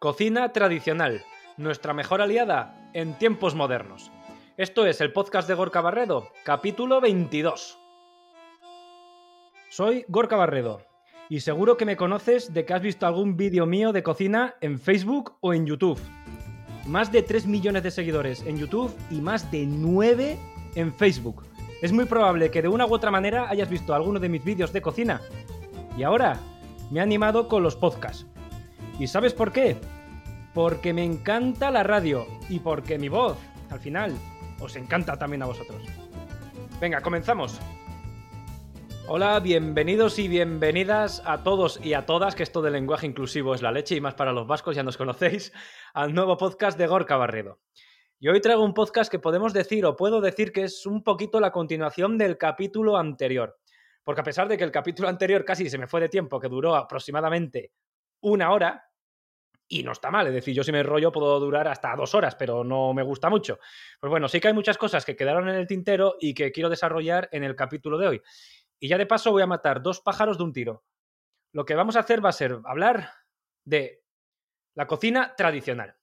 Cocina tradicional, nuestra mejor aliada en tiempos modernos. Esto es el podcast de Gorka Barredo, capítulo 22. Soy Gorka Barredo y seguro que me conoces de que has visto algún vídeo mío de cocina en Facebook o en YouTube. Más de 3 millones de seguidores en YouTube y más de 9 en Facebook. Es muy probable que de una u otra manera hayas visto alguno de mis vídeos de cocina. Y ahora me he animado con los podcasts. ¿Y sabes por qué? Porque me encanta la radio y porque mi voz, al final, os encanta también a vosotros. Venga, comenzamos. Hola, bienvenidos y bienvenidas a todos y a todas, que esto del lenguaje inclusivo es la leche y más para los vascos, ya nos conocéis, al nuevo podcast de Gorka Barredo. Y hoy traigo un podcast que podemos decir o puedo decir que es un poquito la continuación del capítulo anterior. Porque a pesar de que el capítulo anterior casi se me fue de tiempo, que duró aproximadamente una hora, y no está mal, es decir, yo si me rollo puedo durar hasta dos horas, pero no me gusta mucho. Pues bueno, sí que hay muchas cosas que quedaron en el tintero y que quiero desarrollar en el capítulo de hoy. Y ya de paso voy a matar dos pájaros de un tiro. Lo que vamos a hacer va a ser hablar de la cocina tradicional.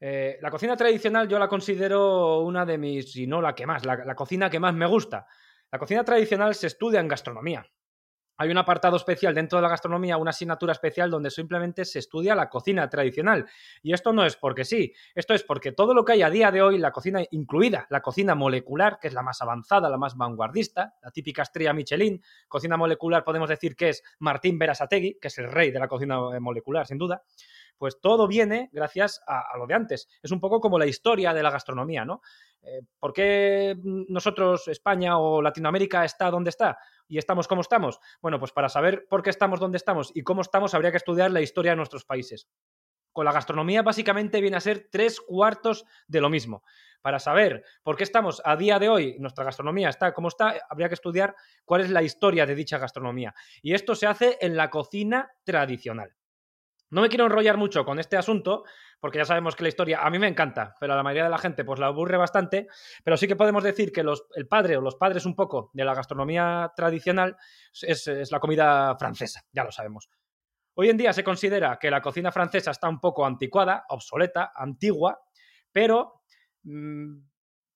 Eh, la cocina tradicional yo la considero una de mis, si no la que más, la cocina que más me gusta. La cocina tradicional se estudia en gastronomía. Hay un apartado especial dentro de la gastronomía, una asignatura especial donde simplemente se estudia la cocina tradicional. Y esto no es porque sí, esto es porque todo lo que hay a día de hoy, la cocina incluida, la cocina molecular, que es la más avanzada, la más vanguardista, la típica estrella Michelin, cocina molecular podemos decir que es Martín Berasategui, que es el rey de la cocina molecular, sin duda pues todo viene gracias a, lo de antes. Es un poco como la historia de la gastronomía, ¿no? Eh, ¿Por qué nosotros, España o Latinoamérica, está donde está y estamos como estamos? Bueno, pues para saber por qué estamos donde estamos y cómo estamos, habría que estudiar la historia de nuestros países. Con la gastronomía básicamente viene a ser tres cuartos de lo mismo. Para saber por qué estamos a día de hoy, nuestra gastronomía está como está, habría que estudiar cuál es la historia de dicha gastronomía. Y esto se hace en la cocina tradicional. No me quiero enrollar mucho con este asunto, porque ya sabemos que la historia a mí me encanta, pero a la mayoría de la gente pues la aburre bastante, pero sí que podemos decir que el padre o los padres un poco de la gastronomía tradicional es, la comida francesa, ya lo sabemos. Hoy en día se considera que la cocina francesa está un poco anticuada, obsoleta, antigua, pero mmm,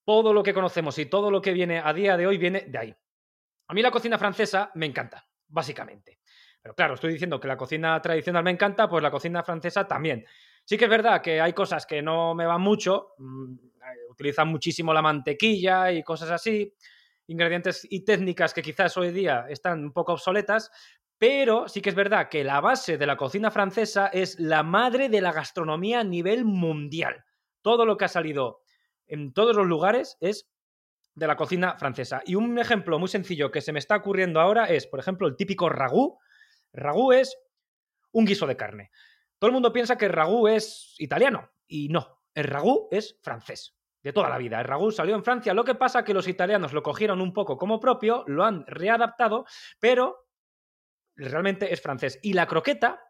todo lo que conocemos y todo lo que viene a día de hoy viene de ahí. A mí la cocina francesa me encanta, básicamente. Pero claro, estoy diciendo que la cocina tradicional me encanta, pues la cocina francesa también. Sí que es verdad que hay cosas que no me van mucho, mm, utilizan muchísimo la mantequilla y cosas así, ingredientes y técnicas que quizás hoy día están un poco obsoletas, pero sí que es verdad que la base de la cocina francesa es la madre de la gastronomía a nivel mundial. Todo lo que ha salido en todos los lugares es de la cocina francesa. Y un ejemplo muy sencillo que se me está ocurriendo ahora es, por ejemplo, el típico ragú, Ragú es un guiso de carne. Todo el mundo piensa que ragú es italiano y no, el ragú es francés. De toda la vida. El ragú salió en Francia. Lo que pasa que los italianos lo cogieron un poco como propio, lo han readaptado, pero realmente es francés. Y la croqueta,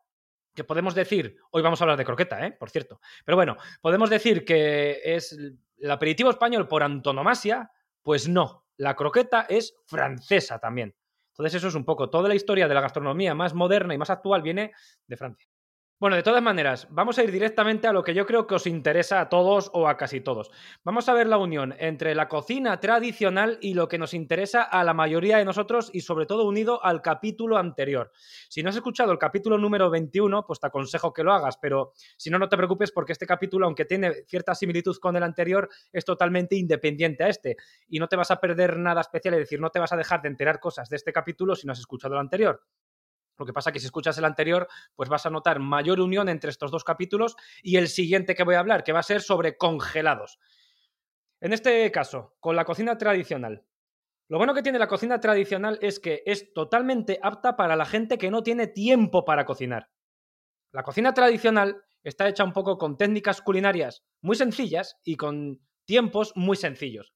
que podemos decir, hoy vamos a hablar de croqueta, ¿eh? por cierto, pero bueno, podemos decir que es el aperitivo español por antonomasia, pues no, la croqueta es francesa también. Entonces eso es un poco, toda la historia de la gastronomía más moderna y más actual viene de Francia. Bueno, de todas maneras, vamos a ir directamente a lo que yo creo que os interesa a todos o a casi todos. Vamos a ver la unión entre la cocina tradicional y lo que nos interesa a la mayoría de nosotros y sobre todo unido al capítulo anterior. Si no has escuchado el capítulo número 21, pues te aconsejo que lo hagas, pero si no, no te preocupes porque este capítulo, aunque tiene cierta similitud con el anterior, es totalmente independiente a este y no te vas a perder nada especial, es decir, no te vas a dejar de enterar cosas de este capítulo si no has escuchado el anterior. Lo que pasa es que si escuchas el anterior, pues vas a notar mayor unión entre estos dos capítulos y el siguiente que voy a hablar, que va a ser sobre congelados. En este caso, con la cocina tradicional. Lo bueno que tiene la cocina tradicional es que es totalmente apta para la gente que no tiene tiempo para cocinar. La cocina tradicional está hecha un poco con técnicas culinarias muy sencillas y con tiempos muy sencillos.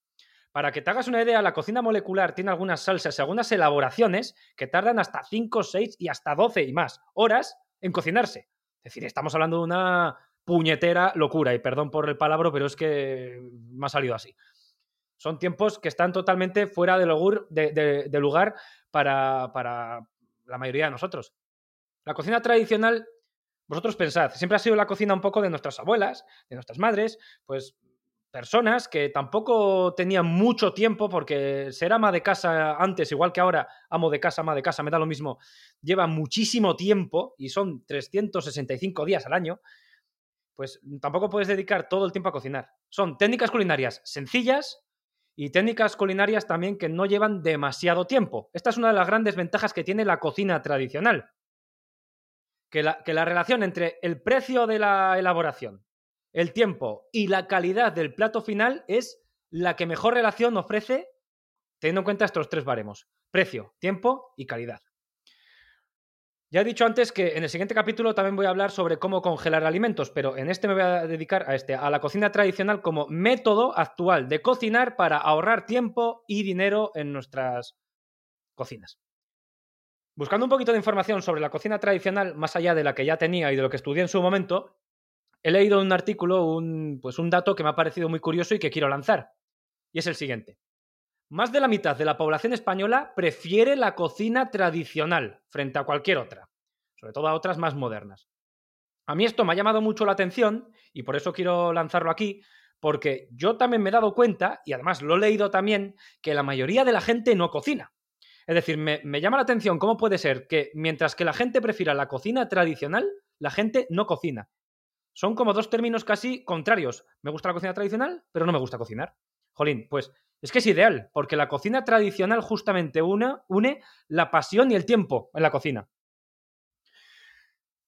Para que te hagas una idea, la cocina molecular tiene algunas salsas y algunas elaboraciones que tardan hasta 5, 6 y hasta 12 y más horas en cocinarse. Es decir, estamos hablando de una puñetera locura, y perdón por el palabra, pero es que me ha salido así. Son tiempos que están totalmente fuera de, de, lugar para, para la mayoría de nosotros. La cocina tradicional Vosotros pensad, siempre ha sido la cocina un poco de nuestras abuelas, de nuestras madres, pues personas que tampoco tenían mucho tiempo porque ser ama de casa antes, igual que ahora, amo de casa, ama de casa, me da lo mismo, lleva muchísimo tiempo y son 365 días al año, pues tampoco puedes dedicar todo el tiempo a cocinar. Son técnicas culinarias sencillas y técnicas culinarias también que no llevan demasiado tiempo. Esta es una de las grandes ventajas que tiene la cocina tradicional que la, relación entre el precio de la elaboración, el tiempo y la calidad del plato final es la que mejor relación ofrece teniendo en cuenta estos tres baremos, precio, tiempo y calidad. Ya he dicho antes que en el siguiente capítulo también voy a hablar sobre cómo congelar alimentos, pero en este me voy a dedicar a este, a la cocina tradicional como método actual de cocinar para ahorrar tiempo y dinero en nuestras cocinas. Buscando un poquito de información sobre la cocina tradicional, más allá de la que ya tenía y de lo que estudié en su momento, he leído un artículo, un, pues un dato que me ha parecido muy curioso y que quiero lanzar. Y es el siguiente. Más de la mitad de la población española prefiere la cocina tradicional frente a cualquier otra, sobre todo a otras más modernas. A mí esto me ha llamado mucho la atención y por eso quiero lanzarlo aquí, porque yo también me he dado cuenta, y además lo he leído también, que la mayoría de la gente no cocina. Es decir, me, llama la atención cómo puede ser que mientras que la gente prefiera la cocina tradicional, la gente no cocina. Son como dos términos casi contrarios. Me gusta la cocina tradicional, pero no me gusta cocinar. Jolín, pues es que es ideal, porque la cocina tradicional justamente una, une la pasión y el tiempo en la cocina.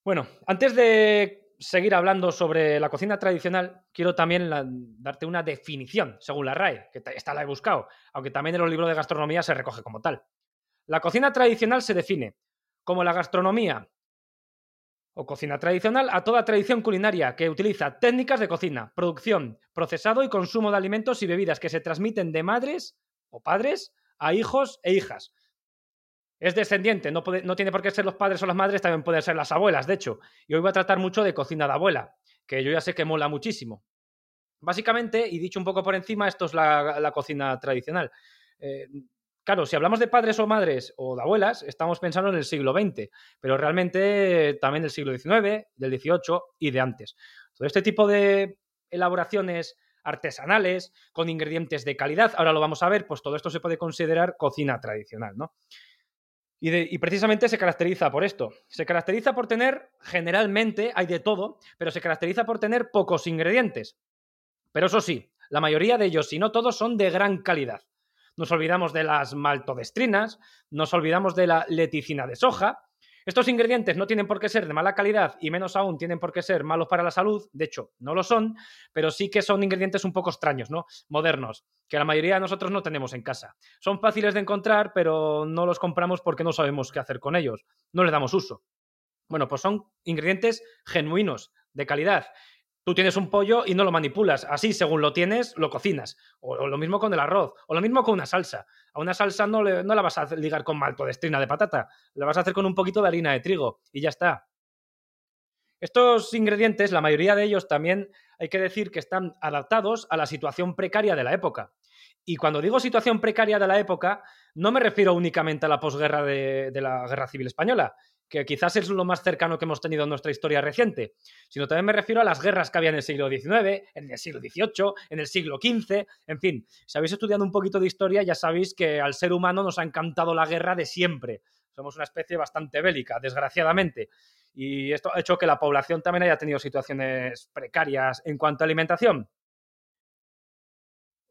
Bueno, antes de seguir hablando sobre la cocina tradicional, quiero también darte una definición, según la RAE, que esta la he buscado, aunque también en los libros de gastronomía se recoge como tal. La cocina tradicional se define como la gastronomía o cocina tradicional a toda tradición culinaria que utiliza técnicas de cocina, producción, procesado y consumo de alimentos y bebidas que se transmiten de madres o padres a hijos e hijas. Es descendiente, no, tiene por qué ser los padres o las madres, también pueden ser las abuelas, de hecho. Y hoy voy a tratar mucho de cocina de abuela, que yo ya sé que mola muchísimo. Básicamente, y dicho un poco por encima, esto es la, cocina tradicional. Eh, Claro, si hablamos de padres o madres o de abuelas, estamos pensando en el siglo XX, pero realmente también del siglo XIX, del XVIII y de antes. Todo este tipo de elaboraciones artesanales, con ingredientes de calidad, ahora lo vamos a ver, pues todo esto se puede considerar cocina tradicional, ¿no? Y, y, precisamente se caracteriza por esto. Se caracteriza por tener, generalmente, hay de todo, pero se caracteriza por tener pocos ingredientes. Pero eso sí, la mayoría de ellos, si no todos, son de gran calidad nos olvidamos de las maltodestrinas, nos olvidamos de la leticina de soja. Estos ingredientes no tienen por qué ser de mala calidad y menos aún tienen por qué ser malos para la salud, de hecho, no lo son, pero sí que son ingredientes un poco extraños, ¿no? Modernos, que la mayoría de nosotros no tenemos en casa. Son fáciles de encontrar, pero no los compramos porque no sabemos qué hacer con ellos, no les damos uso. Bueno, pues son ingredientes genuinos, de calidad, Tú tienes un pollo y no lo manipulas. Así, según lo tienes, lo cocinas. O, lo mismo con el arroz. O lo mismo con una salsa. A una salsa no, no la vas a ligar con maltodestrina de patata. La vas a hacer con un poquito de harina de trigo. Y ya está. Estos ingredientes, la mayoría de ellos también hay que decir que están adaptados a la situación precaria de la época. Y cuando digo situación precaria de la época, no me refiero únicamente a la posguerra de la Guerra Civil Española, que quizás es lo más cercano que hemos tenido en nuestra historia reciente, sino también me refiero a las guerras que había en el siglo XIX, en el siglo XVIII, en el siglo XV, en fin, si habéis estudiado un poquito de historia ya sabéis que al ser humano nos ha encantado la guerra de siempre. Somos una especie bastante bélica, desgraciadamente. Y esto ha hecho que la población también haya tenido situaciones precarias en cuanto a alimentación.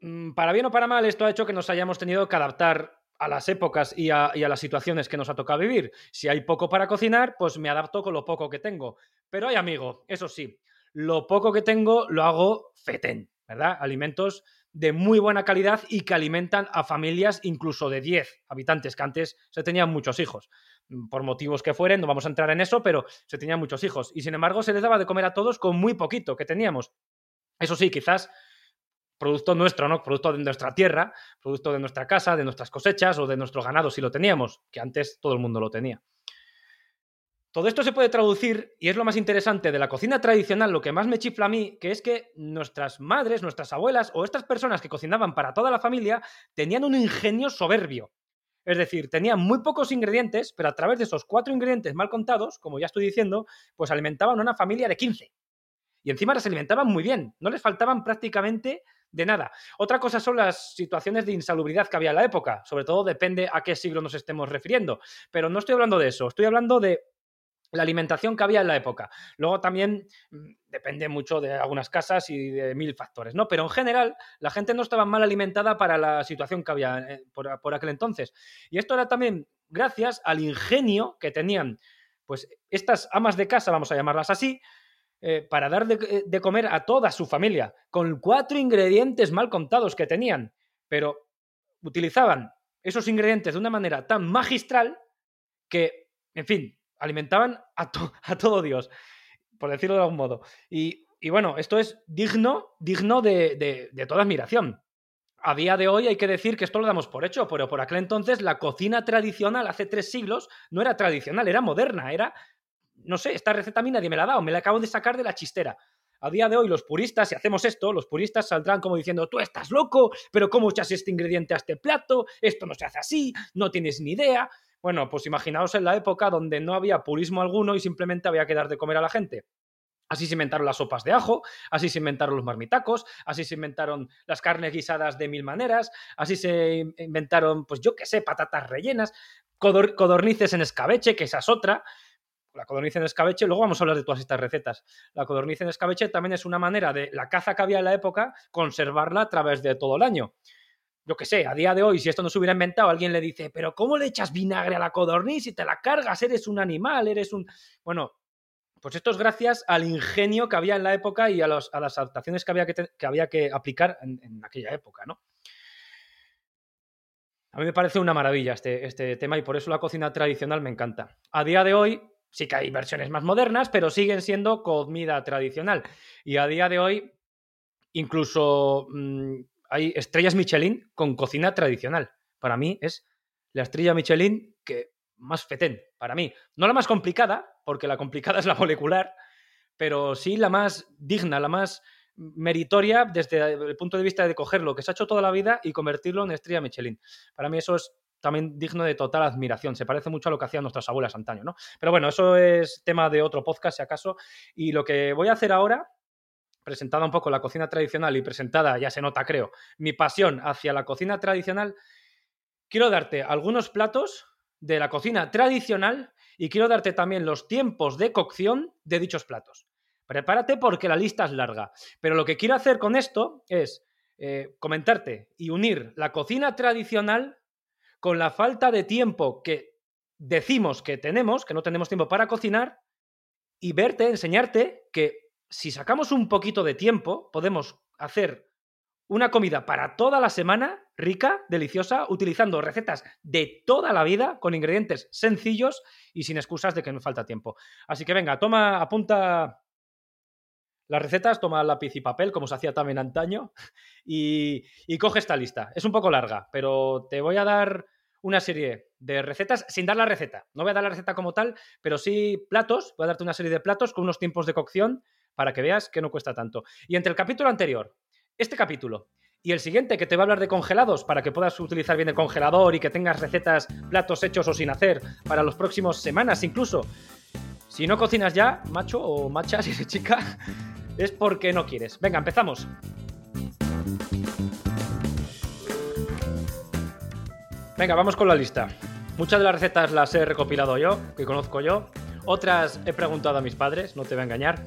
Mm, para bien o para mal, esto ha hecho que nos hayamos tenido que adaptar a las épocas y a, las situaciones que nos ha tocado vivir. Si hay poco para cocinar, pues me adapto con lo poco que tengo. Pero hay amigo, eso sí, lo poco que tengo lo hago fetén, ¿verdad? Alimentos de muy buena calidad y que alimentan a familias incluso de 10 habitantes, que antes se tenían muchos hijos. Por motivos que fueren, no vamos a entrar en eso, pero se tenían muchos hijos. Y sin embargo, se les daba de comer a todos con muy poquito que teníamos. Eso sí, quizás producto nuestro, ¿no? Producto de nuestra tierra, producto de nuestra casa, de nuestras cosechas o de nuestro ganado, si lo teníamos, que antes todo el mundo lo tenía. Todo esto se puede traducir, y es lo más interesante de la cocina tradicional, lo que más me chifla a mí, que es que nuestras madres, nuestras abuelas o estas personas que cocinaban para toda la familia tenían un ingenio soberbio. Es decir, tenían muy pocos ingredientes, pero a través de esos cuatro ingredientes mal contados, como ya estoy diciendo, pues alimentaban a una familia de 15. Y encima las alimentaban muy bien, no les faltaban prácticamente de nada. Otra cosa son las situaciones de insalubridad que había en la época, sobre todo depende a qué siglo nos estemos refiriendo, pero no estoy hablando de eso, estoy hablando de la alimentación que había en la época. Luego también mm, depende mucho de algunas casas y de mil factores, ¿no? Pero en general la gente no estaba mal alimentada para la situación que había eh, por, por aquel entonces. Y esto era también gracias al ingenio que tenían, pues estas amas de casa, vamos a llamarlas así, eh, para dar de, de, comer a toda su familia, con cuatro ingredientes mal contados que tenían, pero utilizaban esos ingredientes de una manera tan magistral que, en fin, alimentaban a, a todo Dios, por decirlo de algún modo. Y, y bueno, esto es digno, digno de, de, toda admiración. A día de hoy hay que decir que esto lo damos por hecho, pero por aquel entonces la cocina tradicional, hace tres siglos, no era tradicional, era moderna, era, no sé, esta receta a mí nadie me la ha dado, me la acabo de sacar de la chistera. A día de hoy los puristas, si hacemos esto, los puristas saldrán como diciendo, tú estás loco, pero ¿cómo echas este ingrediente a este plato? Esto no se hace así, no tienes ni idea. Bueno, pues imaginaos en la época donde no había purismo alguno y simplemente había que dar de comer a la gente. Así se inventaron las sopas de ajo, así se inventaron los marmitacos, así se inventaron las carnes guisadas de mil maneras, así se inventaron, pues yo qué sé, patatas rellenas, codor codornices en escabeche, que esa es otra. La codorniz en escabeche, luego vamos a hablar de todas estas recetas. La codorniz en escabeche también es una manera de la caza que había en la época, conservarla a través de todo el año yo qué sé, a día de hoy, si esto no se hubiera inventado, alguien le dice, pero ¿cómo le echas vinagre a la codorniz y te la cargas? Eres un animal, eres un... Bueno, pues esto es gracias al ingenio que había en la época y a, las adaptaciones que había que, que, había que aplicar en, en, aquella época, ¿no? A mí me parece una maravilla este, este tema y por eso la cocina tradicional me encanta. A día de hoy sí que hay versiones más modernas, pero siguen siendo comida tradicional. Y a día de hoy, incluso... Mmm, hay estrellas Michelin con cocina tradicional. Para mí es la estrella Michelin que más fetén, para mí. No la más complicada, porque la complicada es la molecular, pero sí la más digna, la más meritoria desde el punto de vista de coger lo que se ha hecho toda la vida y convertirlo en estrella Michelin. Para mí eso es también digno de total admiración. Se parece mucho a lo que hacían nuestras abuelas antaño, ¿no? Pero bueno, eso es tema de otro podcast, si acaso. Y lo que voy a hacer ahora presentada un poco la cocina tradicional y presentada, ya se nota creo, mi pasión hacia la cocina tradicional, quiero darte algunos platos de la cocina tradicional y quiero darte también los tiempos de cocción de dichos platos. Prepárate porque la lista es larga, pero lo que quiero hacer con esto es eh, comentarte y unir la cocina tradicional con la falta de tiempo que decimos que tenemos, que no tenemos tiempo para cocinar, y verte, enseñarte que si sacamos un poquito de tiempo, podemos hacer una comida para toda la semana, rica, deliciosa, utilizando recetas de toda la vida, con ingredientes sencillos y sin excusas de que nos falta tiempo. Así que venga, toma, apunta las recetas, toma lápiz y papel, como se hacía también antaño, y coge esta lista. Es un poco larga, pero te voy a dar una serie de recetas sin dar la receta. No voy a dar la receta como tal, pero sí platos. Voy a darte una serie de platos con unos tiempos de cocción para que veas que no cuesta tanto. Y entre el capítulo anterior, este capítulo y el siguiente que te va a hablar de congelados para que puedas utilizar bien el congelador y que tengas recetas, platos hechos o sin hacer para las próximas semanas incluso. Si no cocinas ya, macho o macha, si eres chica, es porque no quieres. Venga, empezamos. Venga, vamos con la lista. Muchas de las recetas las he recopilado yo, que conozco yo. Otras he preguntado a mis padres, no te voy a engañar.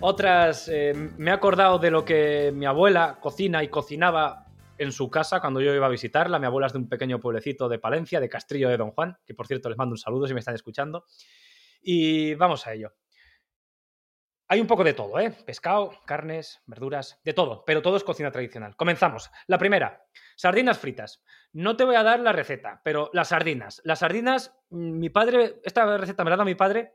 Otras, eh, me he acordado de lo que mi abuela cocina y cocinaba en su casa cuando yo iba a visitarla. Mi abuela es de un pequeño pueblecito de Palencia, de Castrillo de Don Juan, que por cierto les mando un saludo si me están escuchando. Y vamos a ello. Hay un poco de todo, ¿eh? Pescado, carnes, verduras, de todo, pero todo es cocina tradicional. Comenzamos. La primera, sardinas fritas. No te voy a dar la receta, pero las sardinas. Las sardinas, mm, mi padre, esta receta me la da mi padre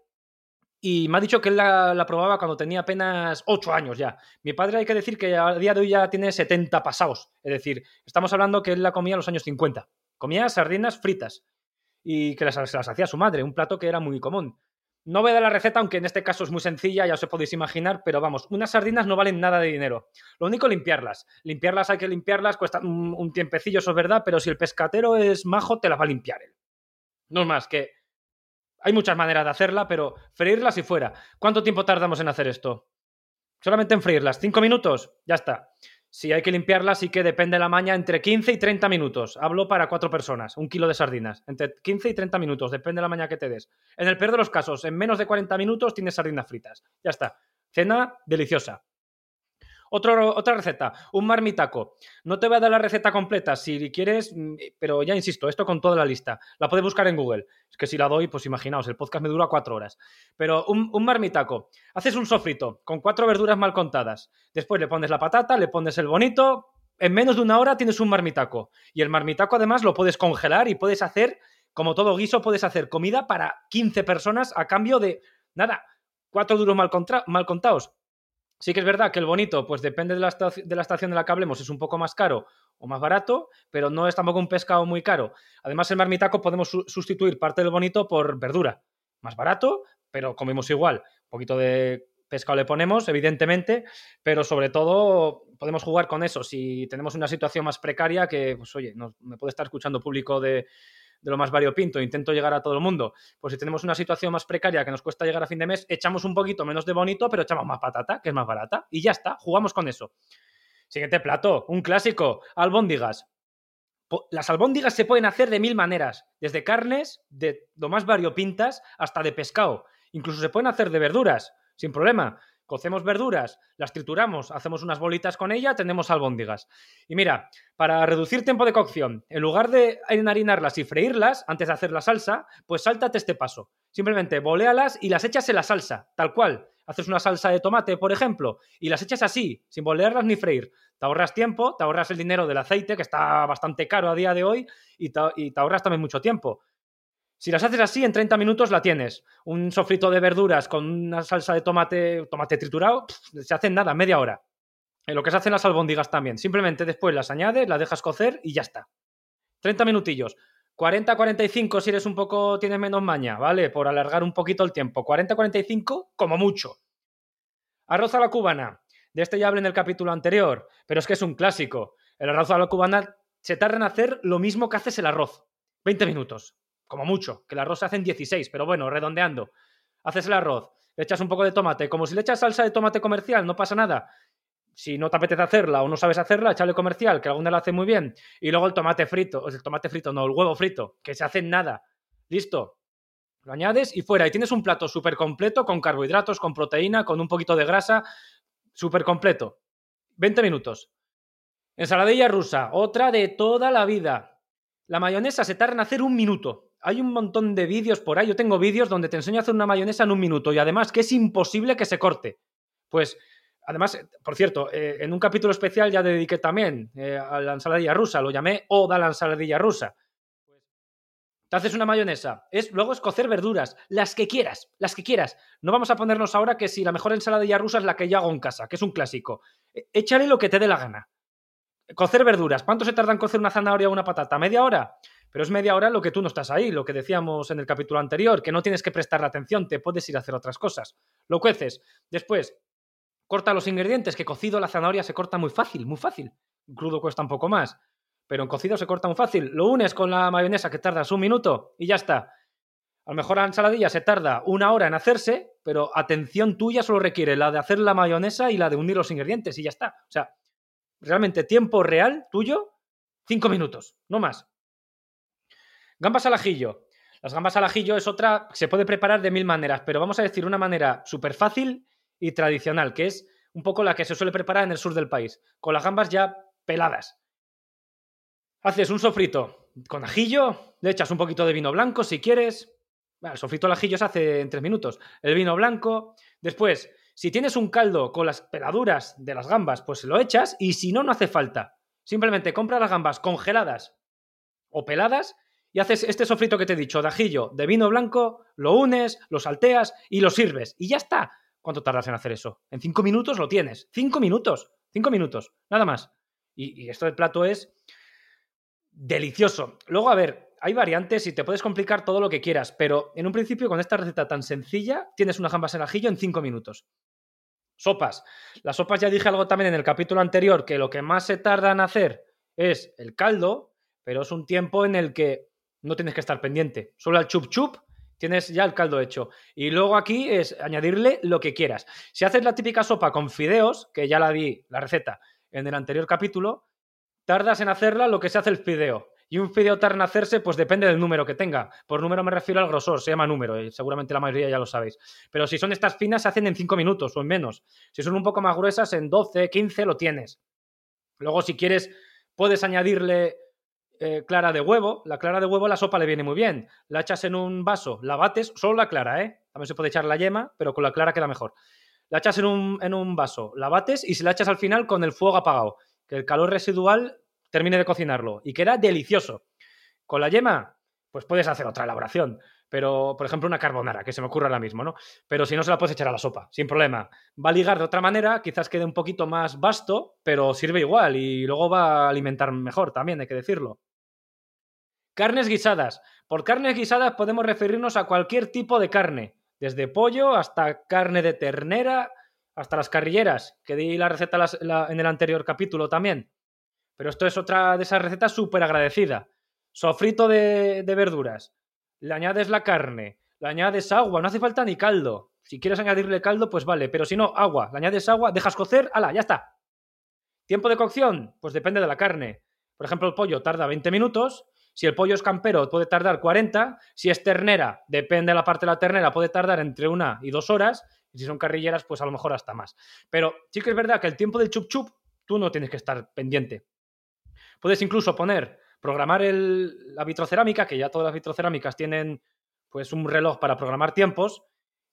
y me ha dicho que él la, probaba cuando tenía apenas 8 años ya. Mi padre hay que decir que a día de hoy ya tiene 70 pasados. Es decir, estamos hablando que él la comía en los años 50. Comía sardinas fritas y que las, las hacía su madre, un plato que era muy común. No voy a dar la receta, aunque en este caso es muy sencilla, ya os podéis imaginar, pero vamos, unas sardinas no valen nada de dinero. Lo único limpiarlas. Limpiarlas hay que limpiarlas, cuesta un, tiempecillo, eso es verdad, pero si el pescatero es majo, te las va a limpiar él. No es más que hay muchas maneras de hacerla, pero freírlas y fuera. ¿Cuánto tiempo tardamos en hacer esto? Solamente en freírlas. ¿Cinco minutos? Ya está. Si hay que limpiarlas, sí que depende de la maña entre 15 y 30 minutos. Hablo para cuatro personas, un kilo de sardinas. Entre 15 y 30 minutos, depende de la maña que te des. En el peor de los casos, en menos de 40 minutos tienes sardinas fritas. Ya está. Cena deliciosa otra receta, un marmitaco. No te voy a dar la receta completa, si quieres, mm, pero ya insisto, esto con toda la lista. La puedes buscar en Google. Es que si la doy, pues imaginaos, el podcast me dura cuatro horas. Pero un, un marmitaco. Haces un sofrito con cuatro verduras mal contadas. Después le pones la patata, le pones el bonito. En menos de una hora tienes un marmitaco. Y el marmitaco además lo puedes congelar y puedes hacer, como todo guiso, puedes hacer comida para 15 personas a cambio de, nada, cuatro duros mal, mal contados. Sí que es verdad que el bonito, pues depende de la, estación de la que hablemos, es un poco más caro o más barato, pero no es tampoco un pescado muy caro. Además, el marmitaco podemos sustituir parte del bonito por verdura. Más barato, pero comemos igual. Un poquito de pescado le ponemos, evidentemente, pero sobre todo podemos jugar con eso. Si tenemos una situación más precaria, que, pues oye, me puede estar escuchando público de, de lo más variopinto, intento llegar a todo el mundo, pues si tenemos una situación más precaria que nos cuesta llegar a fin de mes, echamos un poquito menos de bonito, pero echamos más patata, que es más barata, y ya está, jugamos con eso. Siguiente plato, un clásico, albóndigas. Las albóndigas se pueden hacer de mil maneras, desde carnes, de lo más variopintas, hasta de pescado. Incluso se pueden hacer de verduras, sin problema. Cocemos verduras, las trituramos, hacemos unas bolitas con ella, tenemos albóndigas. Y mira, para reducir tiempo de cocción, en lugar de enharinarlas y freírlas antes de hacer la salsa, pues sáltate este paso. Simplemente bolealas y las echas en la salsa, tal cual. Haces una salsa de tomate, por ejemplo, y las echas así, sin bolearlas ni freír. Te ahorras tiempo, te ahorras el dinero del aceite, que está bastante caro a día de hoy, y y te ahorras también mucho tiempo. Si las haces así, en 30 minutos la tienes. Un sofrito de verduras con una salsa de tomate, tomate triturado, se hace en nada, media hora. En lo que se hacen las albóndigas también. Simplemente después las añades, las dejas cocer y ya está. 30 minutillos. 40-45 si eres un poco, tienes menos maña, ¿vale? Por alargar un poquito el tiempo. 40-45 como mucho. Arroz a la cubana. De este ya hablé en el capítulo anterior, pero es que es un clásico. El arroz a la cubana se tarda en hacer lo mismo que haces el arroz. 20 minutos como mucho, que el arroz se hace en 16, pero bueno, redondeando. Haces el arroz, le echas un poco de tomate, como si le echas salsa de tomate comercial, no pasa nada. Si no te apetece hacerla o no sabes hacerla, échale comercial, que alguna la hace muy bien. Y luego el tomate frito, el tomate frito, no, el huevo frito, que se hace en nada. Listo. Lo añades y fuera. Y tienes un plato súper completo con carbohidratos, con proteína, con un poquito de grasa, súper completo. 20 minutos. Ensaladilla rusa, otra de toda la vida. La mayonesa se tarda en hacer un minuto hay un montón de vídeos por ahí. Yo tengo vídeos donde te enseño a hacer una mayonesa en un minuto y además que es imposible que se corte. Pues, además, por cierto, eh, en un capítulo especial ya dediqué también eh, a la ensaladilla rusa, lo llamé Oda la ensaladilla rusa. Te haces una mayonesa. Es, luego es cocer verduras, las que quieras, las que quieras. No vamos a ponernos ahora que si la mejor ensaladilla rusa es la que yo hago en casa, que es un clásico. E, échale lo que te dé la gana. Cocer verduras. ¿Cuánto se tarda en cocer una zanahoria o una patata? ¿Media hora? Pero es media hora lo que tú no estás ahí, lo que decíamos en el capítulo anterior, que no tienes que prestar atención, te puedes ir a hacer otras cosas. Lo cueces. Después, corta los ingredientes, que cocido la zanahoria se corta muy fácil, muy fácil. crudo cuesta un poco más, pero en cocido se corta muy fácil. Lo unes con la mayonesa que tardas un minuto y ya está. A lo mejor la ensaladilla se tarda una hora en hacerse, pero atención tuya solo requiere la de hacer la mayonesa y la de unir los ingredientes y ya está. O sea, realmente tiempo real tuyo, cinco minutos, no más. Gambas al ajillo. Las gambas al ajillo es otra, se puede preparar de mil maneras, pero vamos a decir una manera súper fácil y tradicional, que es un poco la que se suele preparar en el sur del país, con las gambas ya peladas. Haces un sofrito con ajillo, le echas un poquito de vino blanco si quieres. el sofrito al ajillo se hace en tres minutos. El vino blanco. Después, si tienes un caldo con las peladuras de las gambas, pues lo echas y si no, no hace falta. Simplemente compra las gambas congeladas o peladas y haces este sofrito que te he dicho, de ajillo, de vino blanco, lo unes, lo salteas y lo sirves. Y ya está. ¿Cuánto tardas en hacer eso? En cinco minutos lo tienes. Cinco minutos. Cinco minutos. Nada más. Y, esto del plato es delicioso. Luego, a ver, hay variantes y te puedes complicar todo lo que quieras, pero en un principio con esta receta tan sencilla tienes una jambas en ajillo en 5 minutos. Sopas. Las sopas ya dije algo también en el capítulo anterior, que lo que más se tarda en hacer es el caldo, pero es un tiempo en el que no tienes que estar pendiente. Solo al chup chup tienes ya el caldo hecho. Y luego aquí es añadirle lo que quieras. Si haces la típica sopa con fideos, que ya la di la receta en el anterior capítulo, tardas en hacerla lo que se hace el fideo. Y un fideo tarda en hacerse, pues depende del número que tenga. Por número me refiero al grosor, se llama número, y seguramente la mayoría ya lo sabéis. Pero si son estas finas, se hacen en 5 minutos o en menos. Si son un poco más gruesas, en 12, 15 lo tienes. Luego, si quieres, puedes añadirle eh, clara de huevo. La clara de huevo la sopa le viene muy bien. La echas en un vaso, la bates, solo la clara, ¿eh? También se puede echar la yema, pero con la clara queda mejor. La echas en un, en un vaso, la bates y se la echas al final con el fuego apagado. Que el calor residual termine de cocinarlo. Y queda delicioso. Con la yema, pues puedes hacer otra elaboración. Pero, por ejemplo, una carbonara, que se me ocurre ahora mismo, ¿no? Pero si no, se la puedes echar a la sopa, sin problema. Va a ligar de otra manera, quizás quede un poquito más vasto, pero sirve igual y luego va a alimentar mejor también, hay que decirlo. Carnes guisadas. Por carnes guisadas podemos referirnos a cualquier tipo de carne, desde pollo hasta carne de ternera, hasta las carrilleras, que di la receta en el anterior capítulo también. Pero esto es otra de esas recetas súper agradecida. Sofrito de, de verduras. Le añades la carne, le añades agua, no hace falta ni caldo. Si quieres añadirle caldo, pues vale, pero si no, agua. Le añades agua, dejas cocer, ala, ya está. ¿Tiempo de cocción? Pues depende de la carne. Por ejemplo, el pollo tarda 20 minutos, si el pollo es campero, puede tardar 40. Si es ternera, depende de la parte de la ternera, puede tardar entre una y dos horas. Y si son carrilleras, pues a lo mejor hasta más. Pero sí que es verdad que el tiempo del chup chup, tú no tienes que estar pendiente. Puedes incluso poner, programar el, la vitrocerámica, que ya todas las vitrocerámicas tienen pues un reloj para programar tiempos,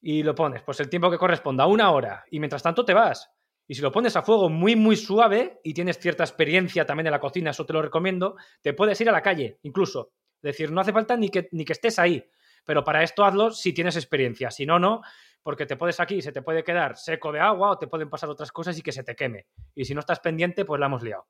y lo pones, pues el tiempo que corresponda una hora, y mientras tanto te vas. Y si lo pones a fuego muy, muy suave y tienes cierta experiencia también en la cocina, eso te lo recomiendo, te puedes ir a la calle, incluso. Es decir, no hace falta ni que, ni que estés ahí. Pero para esto hazlo si tienes experiencia. Si no, no, porque te puedes aquí, se te puede quedar seco de agua o te pueden pasar otras cosas y que se te queme. Y si no estás pendiente, pues la hemos liado.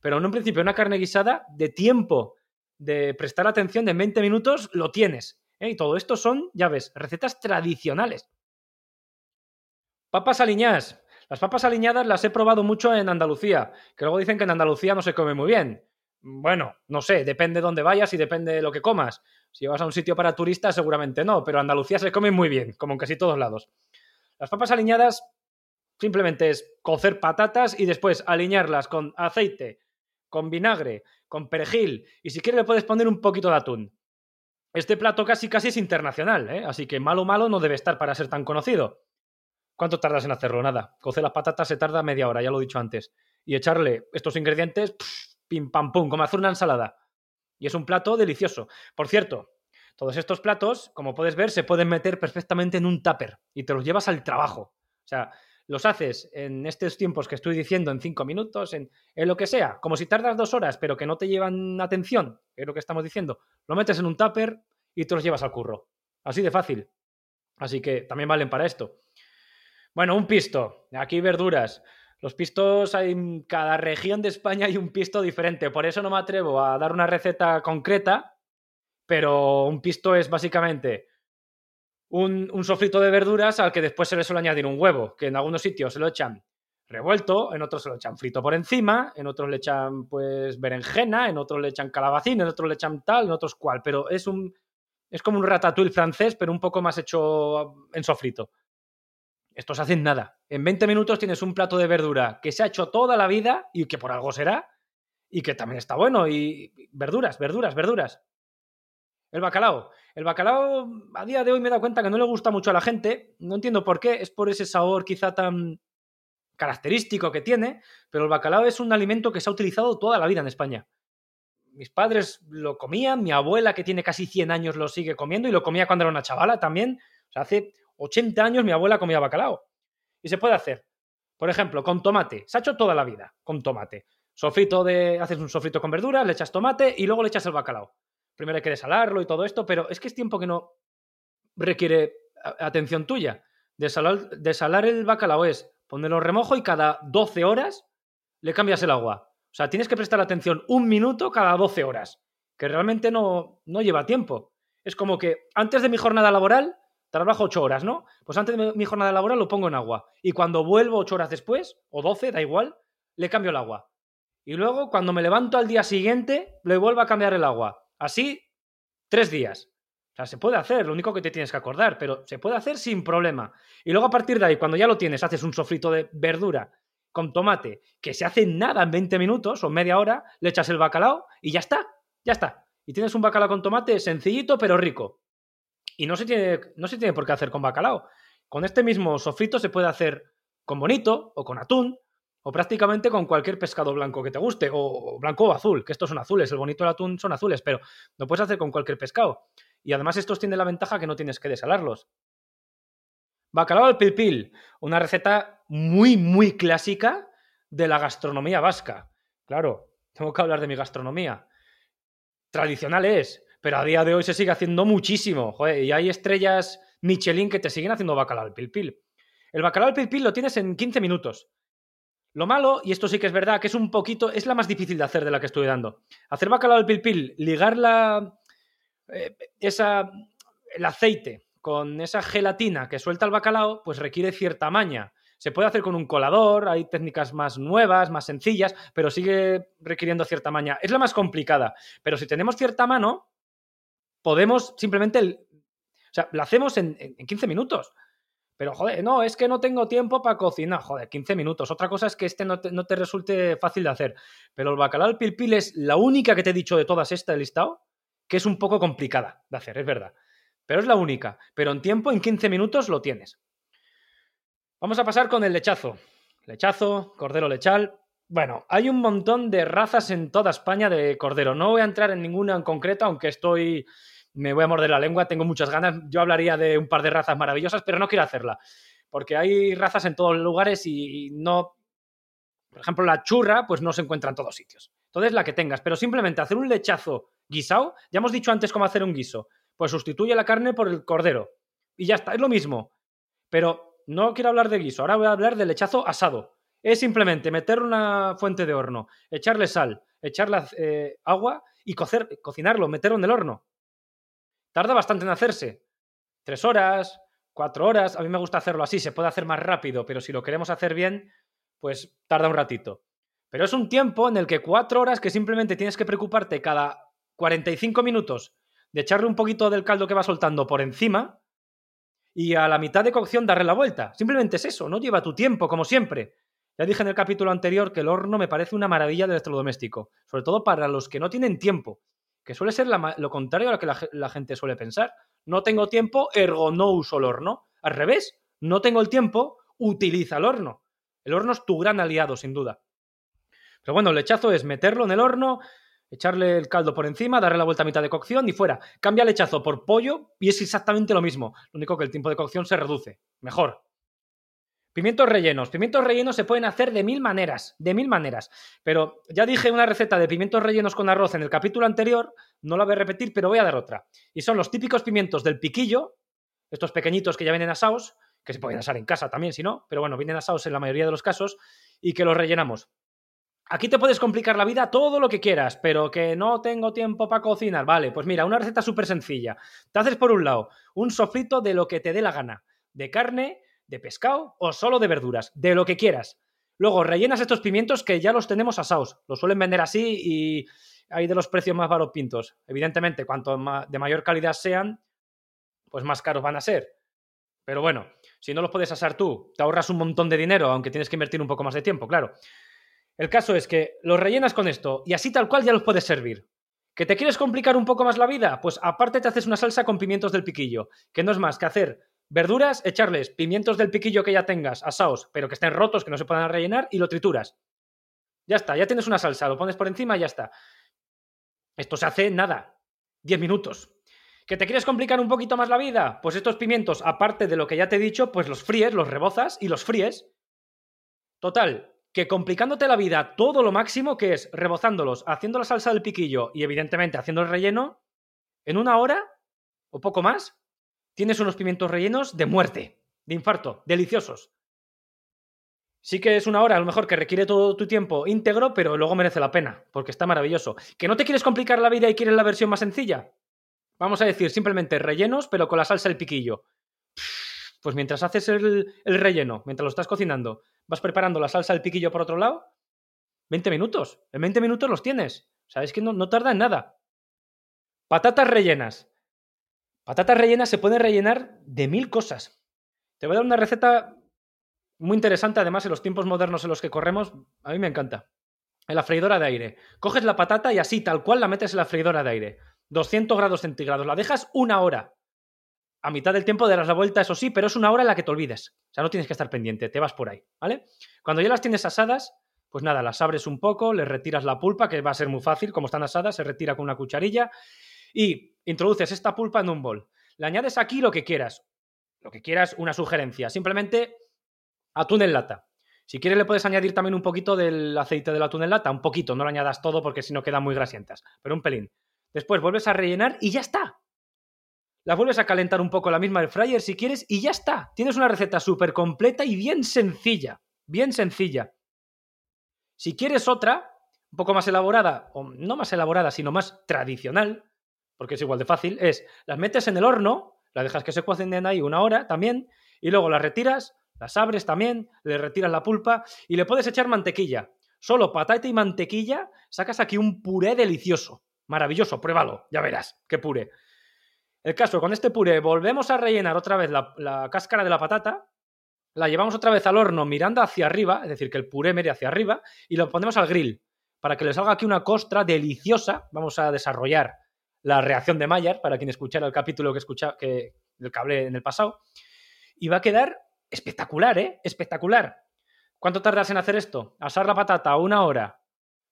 Pero en un principio, una carne guisada de tiempo de prestar atención de 20 minutos lo tienes. ¿eh? Y todo esto son, ya ves, recetas tradicionales. Papas aliñadas. Las papas aliñadas las he probado mucho en Andalucía, que luego dicen que en Andalucía no se come muy bien. Bueno, no sé, depende de dónde vayas y depende de lo que comas. Si vas a un sitio para turistas, seguramente no, pero Andalucía se come muy bien, como en casi todos lados. Las papas aliñadas simplemente es cocer patatas y después aliñarlas con aceite, con vinagre, con perejil y si quieres le puedes poner un poquito de atún. Este plato casi casi es internacional, ¿eh? así que malo malo no debe estar para ser tan conocido. ¿Cuánto tardas en hacerlo? Nada. Cocer las patatas se tarda media hora, ya lo he dicho antes. Y echarle estos ingredientes, pim pam pum, como hacer una ensalada. Y es un plato delicioso. Por cierto, todos estos platos, como puedes ver, se pueden meter perfectamente en un tupper y te los llevas al trabajo. O sea, los haces en estos tiempos que estoy diciendo, en cinco minutos, en, en, lo que sea, como si tardas dos horas, pero que no te llevan atención, es lo que estamos diciendo, lo metes en un tupper y te los llevas al curro. Así de fácil. Así que también valen para esto. Bueno, un pisto. Aquí verduras. Los pistos hay en cada región de España hay un pisto diferente. Por eso no me atrevo a dar una receta concreta, pero un pisto es básicamente un, sofrito de verduras al que después se le suele añadir un huevo, que en algunos sitios se lo echan revuelto, en otros se lo echan frito por encima, en otros le echan pues berenjena, en otros le echan calabacín, en otros le echan tal, en otros cual, pero es un es como un ratatouille francés, pero un poco más hecho en sofrito. Estos hacen nada. En 20 minutos tienes un plato de verdura que se ha hecho toda la vida y que por algo será y que también está bueno. Y verduras, verduras, verduras. El bacalao. El bacalao a día de hoy me he dado cuenta que no le gusta mucho a la gente. No entiendo por qué. Es por ese sabor quizá tan característico que tiene. Pero el bacalao es un alimento que se ha utilizado toda la vida en España. Mis padres lo comían, mi abuela que tiene casi 100 años lo sigue comiendo y lo comía cuando era una chavala también. O sea, hace 80 años mi abuela comía bacalao. Y se puede hacer. Por ejemplo, con tomate. Se ha hecho toda la vida con tomate. Sofrito de. Haces un sofrito con verduras, le echas tomate y luego le echas el bacalao. Primero hay que desalarlo y todo esto, pero es que es tiempo que no requiere atención tuya. Desalar, el bacalao es ponerlo remojo y cada 12 horas le cambias el agua. O sea, tienes que prestar atención un minuto cada 12 horas. que realmente no, no lleva tiempo. Es como que antes de mi jornada laboral trabajo ocho horas, ¿no? Pues antes de mi jornada laboral lo pongo en agua. Y cuando vuelvo ocho horas después, o doce, da igual, le cambio el agua. Y luego, cuando me levanto al día siguiente, le vuelvo a cambiar el agua. Así, tres días. O sea, se puede hacer, lo único que te tienes que acordar, pero se puede hacer sin problema. Y luego a partir de ahí, cuando ya lo tienes, haces un sofrito de verdura con tomate, que se hace nada en 20 minutos o media hora, le echas el bacalao y ya está, ya está. Y tienes un bacalao con tomate sencillito pero rico. Y no se tiene, no se tiene por qué hacer con bacalao. Con este mismo sofrito se puede hacer con bonito o con atún o prácticamente con cualquier pescado blanco que te guste, o blanco o azul, que estos son azules, el bonito y el atún son azules, pero lo puedes hacer con cualquier pescado. Y además estos tienen la ventaja que no tienes que desalarlos. Bacalao al pilpil, una receta muy, muy clásica de la gastronomía vasca. Claro, tengo que hablar de mi gastronomía. Tradicional es, pero a día de hoy se sigue haciendo muchísimo. y hay estrellas Michelin que te siguen haciendo bacalao al pilpil. El bacalao al pilpil lo tienes en 15 minutos. Lo malo, y esto sí que es verdad, que es un poquito, es la más difícil de hacer de la que estoy dando. Hacer bacalao al pilpil, ligar la, eh, esa, el aceite con esa gelatina que suelta el bacalao, pues requiere cierta maña. Se puede hacer con un colador, hay técnicas más nuevas, más sencillas, pero sigue requiriendo cierta maña. Es la más complicada, pero si tenemos cierta mano, podemos simplemente... o sea, la hacemos en, en 15 minutos. Pero, joder, no, es que no tengo tiempo para cocinar. Joder, 15 minutos. Otra cosa es que este no te, no te resulte fácil de hacer. Pero el bacalao al pilpil es la única que te he dicho de todas estas listado que es un poco complicada de hacer, es verdad. Pero es la única. Pero en tiempo, en 15 minutos, lo tienes. Vamos a pasar con el lechazo. Lechazo, cordero lechal. Bueno, hay un montón de razas en toda España de cordero. No voy a entrar en ninguna en concreto, aunque estoy. Me voy a morder la lengua, tengo muchas ganas. Yo hablaría de un par de razas maravillosas, pero no quiero hacerla. Porque hay razas en todos los lugares y no. Por ejemplo, la churra, pues no se encuentra en todos sitios. Entonces, la que tengas. Pero simplemente hacer un lechazo guisado, ya hemos dicho antes cómo hacer un guiso. Pues sustituye la carne por el cordero. Y ya está, es lo mismo. Pero no quiero hablar de guiso, ahora voy a hablar del lechazo asado. Es simplemente meter una fuente de horno, echarle sal, echarle eh, agua y cocinarlo, meterlo en el horno. Tarda bastante en hacerse. Tres horas, cuatro horas. A mí me gusta hacerlo así, se puede hacer más rápido, pero si lo queremos hacer bien, pues tarda un ratito. Pero es un tiempo en el que cuatro horas que simplemente tienes que preocuparte cada 45 minutos de echarle un poquito del caldo que va soltando por encima y a la mitad de cocción darle la vuelta. Simplemente es eso, no lleva tu tiempo, como siempre. Ya dije en el capítulo anterior que el horno me parece una maravilla del electrodoméstico, sobre todo para los que no tienen tiempo, que suele ser lo contrario a lo que la, gente suele pensar. No tengo tiempo, ergo no uso el horno. Al revés, no tengo el tiempo, utiliza el horno. El horno es tu gran aliado, sin duda. Pero bueno, el lechazo es meterlo en el horno, echarle el caldo por encima, darle la vuelta a mitad de cocción y fuera. Cambia el lechazo por pollo y es exactamente lo mismo. Lo único que el tiempo de cocción se reduce. Mejor. Pimientos rellenos. Pimientos rellenos se pueden hacer de mil maneras, de mil maneras. Pero ya dije una receta de pimientos rellenos con arroz en el capítulo anterior, no la voy a repetir, pero voy a dar otra. Y son los típicos pimientos del piquillo, estos pequeñitos que ya vienen asados, que se pueden asar en casa también si no, pero bueno, vienen asados en la mayoría de los casos, y que los rellenamos. Aquí te puedes complicar la vida todo lo que quieras, pero que no tengo tiempo para cocinar. Vale, pues mira, una receta súper sencilla. Te haces por un lado un sofrito de lo que te dé la gana, de carne, de pescado o solo de verduras, de lo que quieras. Luego rellenas estos pimientos que ya los tenemos asados. Los suelen vender así y hay de los precios más pintos. Evidentemente, cuanto de mayor calidad sean, pues más caros van a ser. Pero bueno, si no los puedes asar tú, te ahorras un montón de dinero, aunque tienes que invertir un poco más de tiempo, claro. El caso es que los rellenas con esto y así tal cual ya los puedes servir. ¿Que te quieres complicar un poco más la vida? Pues aparte te haces una salsa con pimientos del piquillo, que no es más que hacer verduras, echarles pimientos del piquillo que ya tengas, asaos, pero que estén rotos, que no se puedan rellenar, y lo trituras. Ya está, ya tienes una salsa, lo pones por encima y ya está. Esto se hace nada, 10 minutos. ¿Que te quieres complicar un poquito más la vida? Pues estos pimientos, aparte de lo que ya te he dicho, pues los fríes, los rebozas y los fríes. Total, que complicándote la vida todo lo máximo, que es rebozándolos, haciendo la salsa del piquillo y evidentemente haciendo el relleno, en una hora o poco más, tienes unos pimientos rellenos de muerte, de infarto, deliciosos. Sí que es una hora, a lo mejor que requiere todo tu tiempo íntegro, pero luego merece la pena, porque está maravilloso. ¿Que no te quieres complicar la vida y quieres la versión más sencilla? Vamos a decir simplemente rellenos, pero con la salsa del piquillo. Pues mientras haces el, relleno, mientras lo estás cocinando, vas preparando la salsa del piquillo por otro lado, 20 minutos. En 20 minutos los tienes. Sabes que no, no tarda en nada. Patatas rellenas. Patatas rellenas se pueden rellenar de mil cosas. Te voy a dar una receta muy interesante, además, en los tiempos modernos en los que corremos. A mí me encanta. En la freidora de aire. Coges la patata y así, tal cual, la metes en la freidora de aire. 200 grados centígrados. La dejas una hora. A mitad del tiempo darás la vuelta, eso sí, pero es una hora en la que te olvides. O sea, no tienes que estar pendiente, te vas por ahí, ¿vale? Cuando ya las tienes asadas, pues nada, las abres un poco, le retiras la pulpa, que va a ser muy fácil, como están asadas, se retira con una cucharilla y introduces esta pulpa en un bol. Le añades aquí lo que quieras. Lo que quieras, una sugerencia. Simplemente atún en lata. Si quieres le puedes añadir también un poquito del aceite del atún en lata, un poquito, no lo añadas todo porque si no quedan muy grasientas, pero un pelín. Después vuelves a rellenar y ya está. La vuelves a calentar un poco la misma del fryer si quieres y ya está. Tienes una receta súper completa y bien sencilla. Bien sencilla. Si quieres otra, un poco más elaborada, o no más elaborada, sino más tradicional, porque es igual de fácil, es las metes en el horno, las dejas que se cocinen ahí una hora también, y luego las retiras, las abres también, le retiras la pulpa y le puedes echar mantequilla. Solo patata y mantequilla, sacas aquí un puré delicioso. Maravilloso, pruébalo, ya verás, qué puré. El caso, con este puré volvemos a rellenar otra vez la, cáscara de la patata, la llevamos otra vez al horno mirando hacia arriba, es decir, que el puré mire hacia arriba, y lo ponemos al grill para que le salga aquí una costra deliciosa. Vamos a desarrollar la reacción de Mayer, para quien escuchara el capítulo que, escucha, que, del que hablé en el pasado. Y va a quedar espectacular, ¿eh? Espectacular. ¿Cuánto tardas en hacer esto? Asar la patata una hora,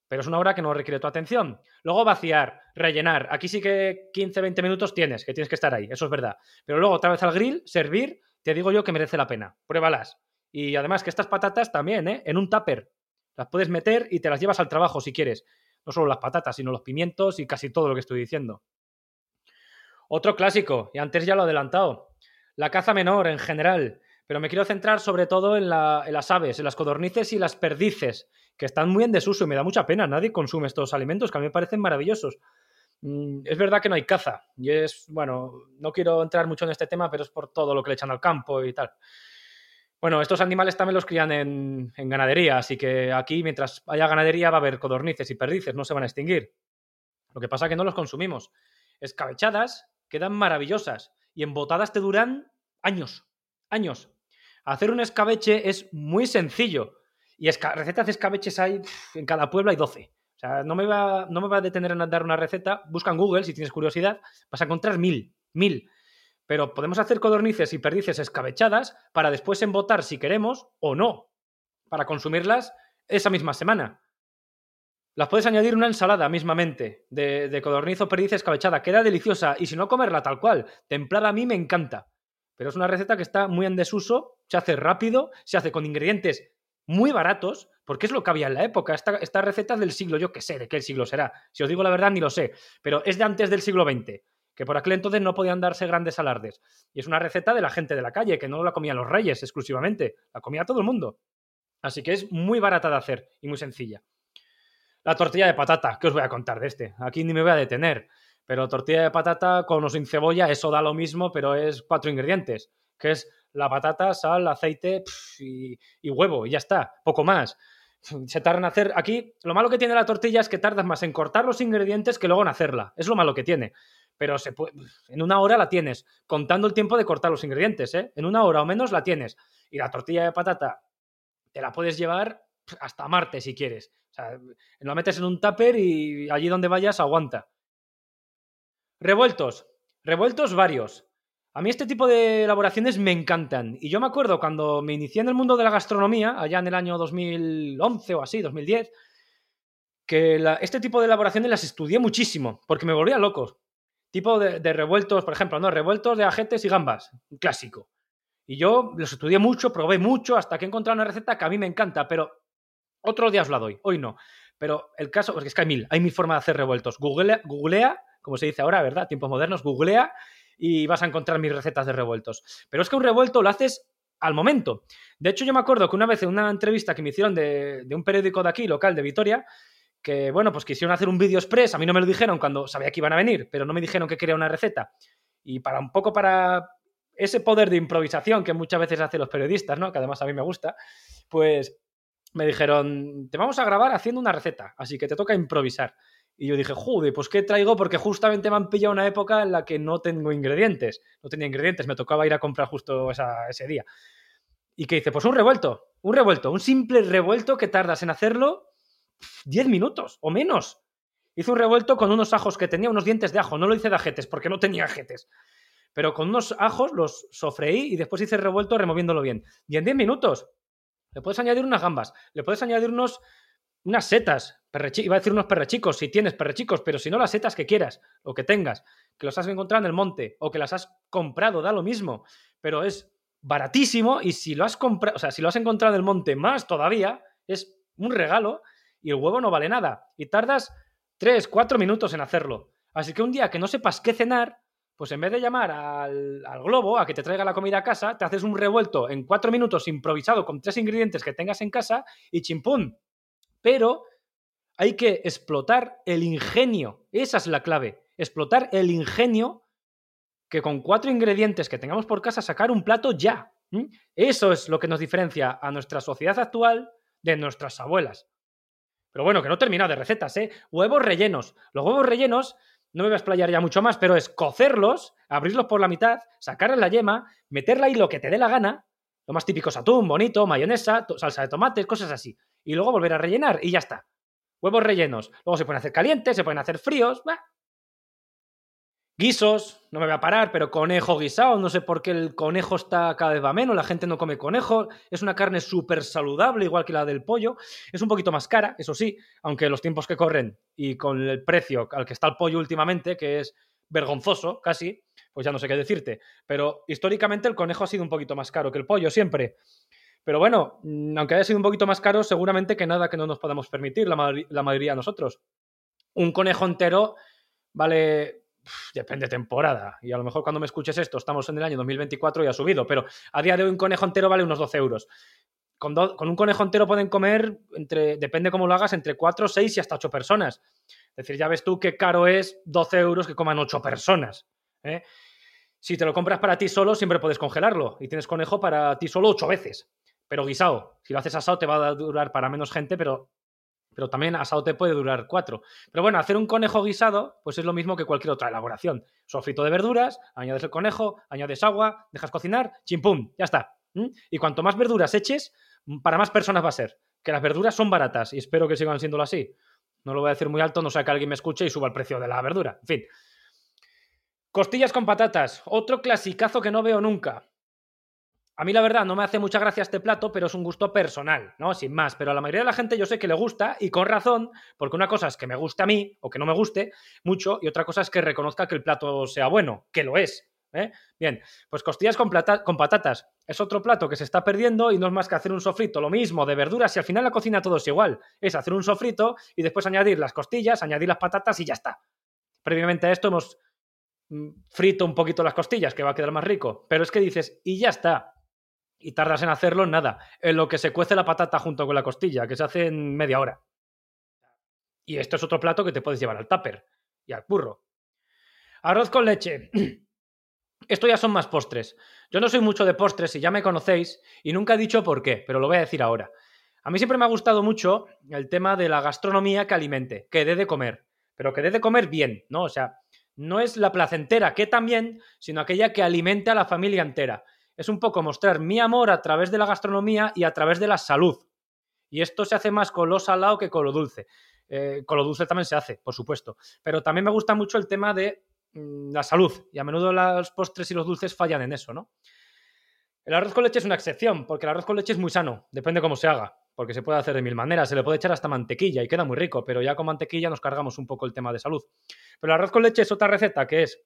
pero es una hora que no requiere tu atención. Luego vaciar, rellenar. Aquí sí que 15-20 minutos tienes, que tienes que estar ahí, eso es verdad. Pero luego otra vez al grill, servir, te digo yo que merece la pena. Pruébalas. Y además que estas patatas también, ¿eh? En un tupper. Las puedes meter y te las llevas al trabajo si quieres. No solo las patatas, sino los pimientos y casi todo lo que estoy diciendo. Otro clásico, y antes ya lo he adelantado. La caza menor en general. Pero me quiero centrar sobre todo en, las aves, en las codornices y las perdices, que están muy en desuso y me da mucha pena. Nadie consume estos alimentos que a mí me parecen maravillosos. Mm, es verdad que no hay caza. Y es, bueno, no quiero entrar mucho en este tema, pero es por todo lo que le echan al campo y tal. Bueno, estos animales también los crían en, ganadería, así que aquí, mientras haya ganadería, va a haber codornices y perdices, no se van a extinguir. Lo que pasa es que no los consumimos. Escabechadas quedan maravillosas y embotadas te duran años, años. Hacer un escabeche es muy sencillo. Y recetas de escabeches hay en cada pueblo hay 12. O sea, no me, va, no me va a detener en dar una receta. Busca en Google si tienes curiosidad. Vas a encontrar mil. Mil. Pero podemos hacer codornices y perdices escabechadas para después embotar si queremos o no. Para consumirlas esa misma semana. Las puedes añadir una ensalada mismamente de, de codorniz o perdiz escabechada. Queda deliciosa. Y si no, comerla tal cual. Templada a mí me encanta. Pero es una receta que está muy en desuso, se hace rápido, se hace con ingredientes muy baratos, porque es lo que había en la época. Esta, receta es del siglo, yo qué sé, de qué siglo será. Si os digo la verdad, ni lo sé. Pero es de antes del siglo XX, que por aquel entonces no podían darse grandes alardes. Y es una receta de la gente de la calle, que no la comían los reyes exclusivamente, la comía todo el mundo. Así que es muy barata de hacer y muy sencilla. La tortilla de patata, ¿qué os voy a contar de este? Aquí ni me voy a detener. Pero tortilla de patata con o sin cebolla, eso da lo mismo, pero es cuatro ingredientes, que es la patata, sal, aceite y, huevo, y ya está, poco más. Se tarda en hacer. Aquí, lo malo que tiene la tortilla es que tardas más en cortar los ingredientes que luego en hacerla. Es lo malo que tiene. Pero en una hora la tienes, contando el tiempo de cortar los ingredientes, ¿eh? En una hora o menos la tienes. Y la tortilla de patata te la puedes llevar hasta Marte si quieres. O sea, lo metes en un tupper y allí donde vayas aguanta. Revueltos. Revueltos varios. A mí este tipo de elaboraciones me encantan. Y yo me acuerdo cuando me inicié en el mundo de la gastronomía, allá en el año 2011 o así, 2010, que este tipo de elaboraciones las estudié muchísimo, porque me volvía loco. Tipo de, revueltos, por ejemplo, ¿no? Revueltos de ajetes y gambas, clásico. Y yo los estudié mucho, probé mucho, hasta que he encontrado una receta que a mí me encanta, pero otro día os la doy, hoy no. Pero el caso, porque es que hay mil, hay mil formas de hacer revueltos. Google, googlea como se dice ahora, ¿verdad? Tiempos modernos, googlea y vas a encontrar mis recetas de revueltos. Pero es que un revuelto lo haces al momento. De hecho, yo me acuerdo que una vez en una entrevista que me hicieron de, un periódico de aquí, local, de Vitoria, que bueno, pues quisieron hacer un vídeo express, a mí no me lo dijeron cuando sabía que iban a venir, pero no me dijeron que quería una receta. Y para un poco para ese poder de improvisación que muchas veces hacen los periodistas, ¿no? Que además a mí me gusta, pues me dijeron, te vamos a grabar haciendo una receta, así que te toca improvisar. Y yo dije, joder, pues ¿qué traigo? Porque justamente me han pillado una época en la que no tengo ingredientes. No tenía ingredientes, me tocaba ir a comprar justo ese día. ¿Y qué hice? Pues un revuelto, un revuelto, un simple revuelto que tardas en hacerlo 10 minutos o menos. Hice un revuelto con unos ajos que tenía, unos dientes de ajo. No lo hice de ajetes porque no tenía ajetes. Pero con unos ajos los sofreí y después hice el revuelto removiéndolo bien. Y en 10 minutos le puedes añadir unas gambas, le puedes añadir unos, unas setas, iba a decir unos perrechicos, si tienes perrechicos, pero si no las setas que quieras o que tengas, que los has encontrado en el monte o que las has comprado, da lo mismo, pero es baratísimo y si lo has comprado, o sea, si lo has encontrado en el monte más todavía, es un regalo y el huevo no vale nada y tardas 3, 4 minutos en hacerlo. Así que un día que no sepas qué cenar, pues en vez de llamar al, globo a que te traiga la comida a casa, te haces un revuelto en cuatro minutos improvisado con tres ingredientes que tengas en casa y chimpún. Pero hay que explotar el ingenio. Esa es la clave. Explotar el ingenio que con cuatro ingredientes que tengamos por casa sacar un plato ya. Eso es lo que nos diferencia a nuestra sociedad actual de nuestras abuelas. Pero bueno, que no termina de recetas, ¿eh? Huevos rellenos. Los huevos rellenos no me voy a explayar ya mucho más, pero es cocerlos, abrirlos por la mitad, sacarles la yema, meterla ahí lo que te dé la gana, lo más típico es atún, bonito, mayonesa, salsa de tomate, cosas así. Y luego volver a rellenar y ya está. Huevos rellenos. Luego se pueden hacer calientes, se pueden hacer fríos. Guisos, no me voy a parar, pero conejo guisado, no sé por qué el conejo está cada vez menos, la gente no come conejo, es una carne súper saludable, igual que la del pollo, es un poquito más cara, eso sí, aunque los tiempos que corren y con el precio al que está el pollo últimamente, que es vergonzoso casi, pues ya no sé qué decirte, pero históricamente el conejo ha sido un poquito más caro que el pollo siempre. Pero bueno, mm, aunque haya sido un poquito más caro, seguramente que nada que no nos podamos permitir la, la mayoría de nosotros. Un conejo entero vale depende de temporada. Y a lo mejor cuando me escuches esto, estamos en el año 2024 y ha subido, pero a día de hoy un conejo entero vale unos 12 euros. Con, un conejo entero pueden comer, entre, depende cómo lo hagas, entre 4, 6 y hasta 8 personas. Es decir, ya ves tú qué caro es 12 euros que coman 8 personas. ¿eh? Si te lo compras para ti solo, siempre puedes congelarlo y tienes conejo para ti solo 8 veces. Pero guisado, si lo haces asado te va a durar para menos gente, pero pero también asado te puede durar cuatro. Pero bueno, hacer un conejo guisado, pues es lo mismo que cualquier otra elaboración. Sofrito de verduras, añades el conejo, añades agua, dejas cocinar, chimpum, ya está. Y cuanto más verduras eches, para más personas va a ser. Que las verduras son baratas y espero que sigan siéndolo así. No lo voy a decir muy alto, no sea que alguien me escuche y suba el precio de la verdura. En fin. Costillas con patatas, otro clasicazo que no veo nunca. A mí la verdad no me hace mucha gracia este plato, pero es un gusto personal, ¿no? Sin más. Pero a la mayoría de la gente yo sé que le gusta y con razón, porque una cosa es que me guste a mí o que no me guste mucho y otra cosa es que reconozca que el plato sea bueno, que lo es. ¿Eh? Bien, pues costillas con, patatas. Es otro plato que se está perdiendo y no es más que hacer un sofrito, lo mismo, de verduras y al final la cocina todo es igual. Es hacer un sofrito y después añadir las costillas, añadir las patatas y ya está. Previamente a esto hemos mm, frito un poquito las costillas, que va a quedar más rico. Pero es que dices, y ya está y tardas en hacerlo nada. En lo que se cuece la patata junto con la costilla, que se hace en media hora. Y esto es otro plato que te puedes llevar al tupper y al curro. Arroz con leche. Esto ya son más postres. Yo no soy mucho de postres y ya me conocéis y nunca he dicho por qué, pero lo voy a decir ahora. A mí siempre me ha gustado mucho el tema de la gastronomía que alimente, que dé de comer, pero que dé de comer bien, ¿no? O sea, no es la placentera que también, sino aquella que alimente a la familia entera es un poco mostrar mi amor a través de la gastronomía y a través de la salud. Y esto se hace más con lo salado que con lo dulce. Eh, con lo dulce también se hace, por supuesto. Pero también me gusta mucho el tema de la salud. Y a menudo los postres y los dulces fallan en eso, ¿no? El arroz con leche es una excepción, porque el arroz con leche es muy sano, depende cómo se haga, porque se puede hacer de mil maneras, se le puede echar hasta mantequilla y queda muy rico, pero ya con mantequilla nos cargamos un poco el tema de salud. Pero el arroz con leche es otra receta que es,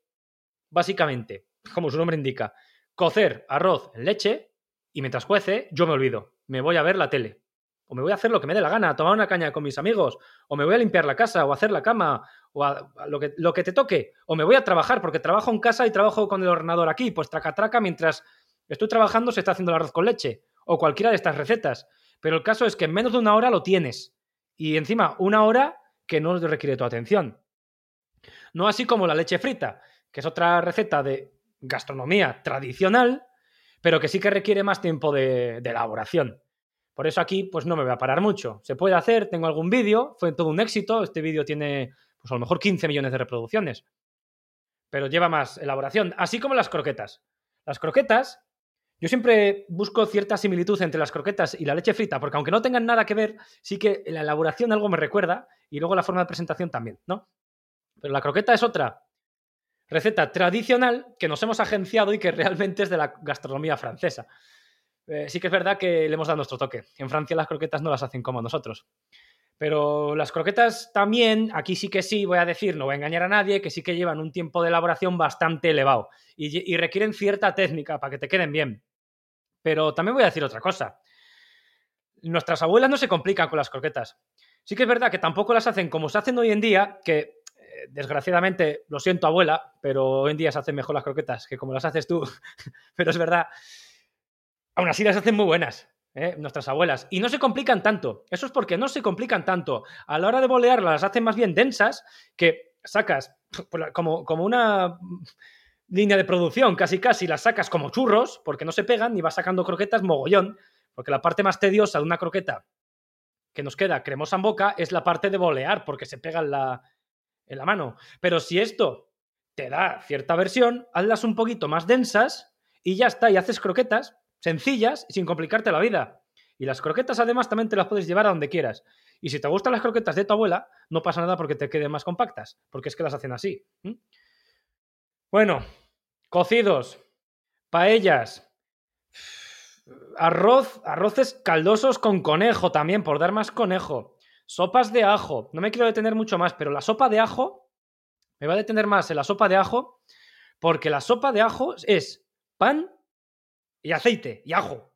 básicamente, como su nombre indica, cocer arroz en leche y mientras cuece yo me olvido, me voy a ver la tele. O me voy a hacer lo que me dé la gana, a tomar una caña con mis amigos, o me voy a limpiar la casa, o a hacer la cama, o lo, que, lo que te toque, o me voy a trabajar, porque trabajo en casa y trabajo con el ordenador aquí, pues traca traca mientras Estoy trabajando, se está haciendo el arroz con leche o cualquiera de estas recetas. Pero el caso es que en menos de una hora lo tienes. Y encima, una hora que no requiere tu atención. No así como la leche frita, que es otra receta de gastronomía tradicional, pero que sí que requiere más tiempo de, elaboración. Por eso aquí, pues no me voy a parar mucho. Se puede hacer, tengo algún vídeo, fue todo un éxito. Este vídeo tiene, pues a lo mejor 15 millones de reproducciones. Pero lleva más elaboración, así como las croquetas. Las croquetas yo siempre busco cierta similitud entre las croquetas y la leche frita, porque aunque no tengan nada que ver, sí que la elaboración algo me recuerda y luego la forma de presentación también, ¿no? Pero la croqueta es otra receta tradicional que nos hemos agenciado y que realmente es de la gastronomía francesa. Eh, sí que es verdad que le hemos dado nuestro toque. En Francia las croquetas no las hacen como nosotros. Pero las croquetas también, aquí sí que sí, voy a decir, no voy a engañar a nadie, que sí que llevan un tiempo de elaboración bastante elevado y, requieren cierta técnica para que te queden bien. Pero también voy a decir otra cosa. Nuestras abuelas no se complican con las croquetas. Sí que es verdad que tampoco las hacen como se hacen hoy en día, que eh, desgraciadamente, lo siento abuela, pero hoy en día se hacen mejor las croquetas que como las haces tú. pero es verdad. Aún así las hacen muy buenas. ¿eh? nuestras abuelas. Y no se complican tanto. Eso es porque no se complican tanto. A la hora de bolearlas las hacen más bien densas que sacas como, como una línea de producción, casi casi las sacas como churros, porque no se pegan y vas sacando croquetas mogollón, porque la parte más tediosa de una croqueta que nos queda cremosa en boca es la parte de bolear, porque se pega en la, en la mano. Pero si esto te da cierta versión, hazlas un poquito más densas y ya está, y haces croquetas sencillas sin complicarte la vida. Y las croquetas además también te las puedes llevar a donde quieras. Y si te gustan las croquetas de tu abuela, no pasa nada porque te queden más compactas, porque es que las hacen así. Bueno, cocidos, paellas, arroz, arroces caldosos con conejo también, por dar más conejo. Sopas de ajo. No me quiero detener mucho más, pero la sopa de ajo me va a detener más en la sopa de ajo, porque la sopa de ajo es pan y aceite y ajo.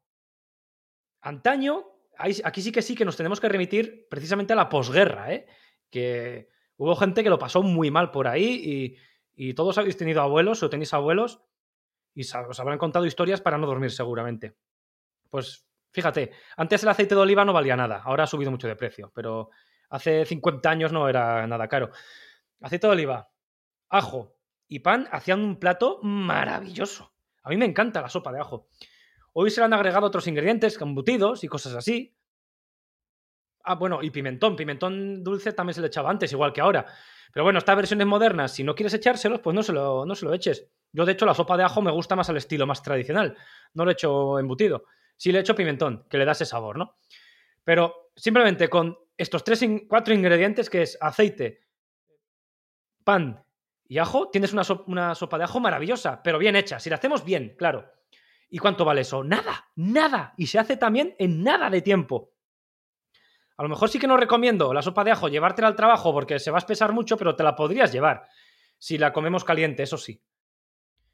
Antaño, aquí sí que sí que nos tenemos que remitir precisamente a la posguerra, ¿eh? que hubo gente que lo pasó muy mal por ahí y, todos habéis tenido abuelos o tenéis abuelos y os habrán contado historias para no dormir seguramente. Pues fíjate, antes el aceite de oliva no valía nada, ahora ha subido mucho de precio, pero hace 50 años no era nada caro. Aceite de oliva, ajo y pan hacían un plato maravilloso. A mí me encanta la sopa de ajo. Hoy se le han agregado otros ingredientes, embutidos y cosas así. Ah, bueno, y pimentón. Pimentón dulce también se le echaba antes, igual que ahora. Pero bueno, estas versiones modernas, si no quieres echárselos, pues no se lo, no se lo eches. Yo, de hecho, la sopa de ajo me gusta más al estilo más tradicional. No le echo embutido. Sí le echo pimentón, que le da ese sabor, ¿no? Pero simplemente con estos tres, cuatro ingredientes, que es aceite, pan y ajo, tienes una, una sopa de ajo maravillosa, pero bien hecha. Si la hacemos bien, claro. ¿Y cuánto vale eso? Nada, nada. Y se hace también en nada de tiempo. A lo mejor sí que no recomiendo la sopa de ajo llevártela al trabajo porque se va a espesar mucho, pero te la podrías llevar. Si la comemos caliente, eso sí.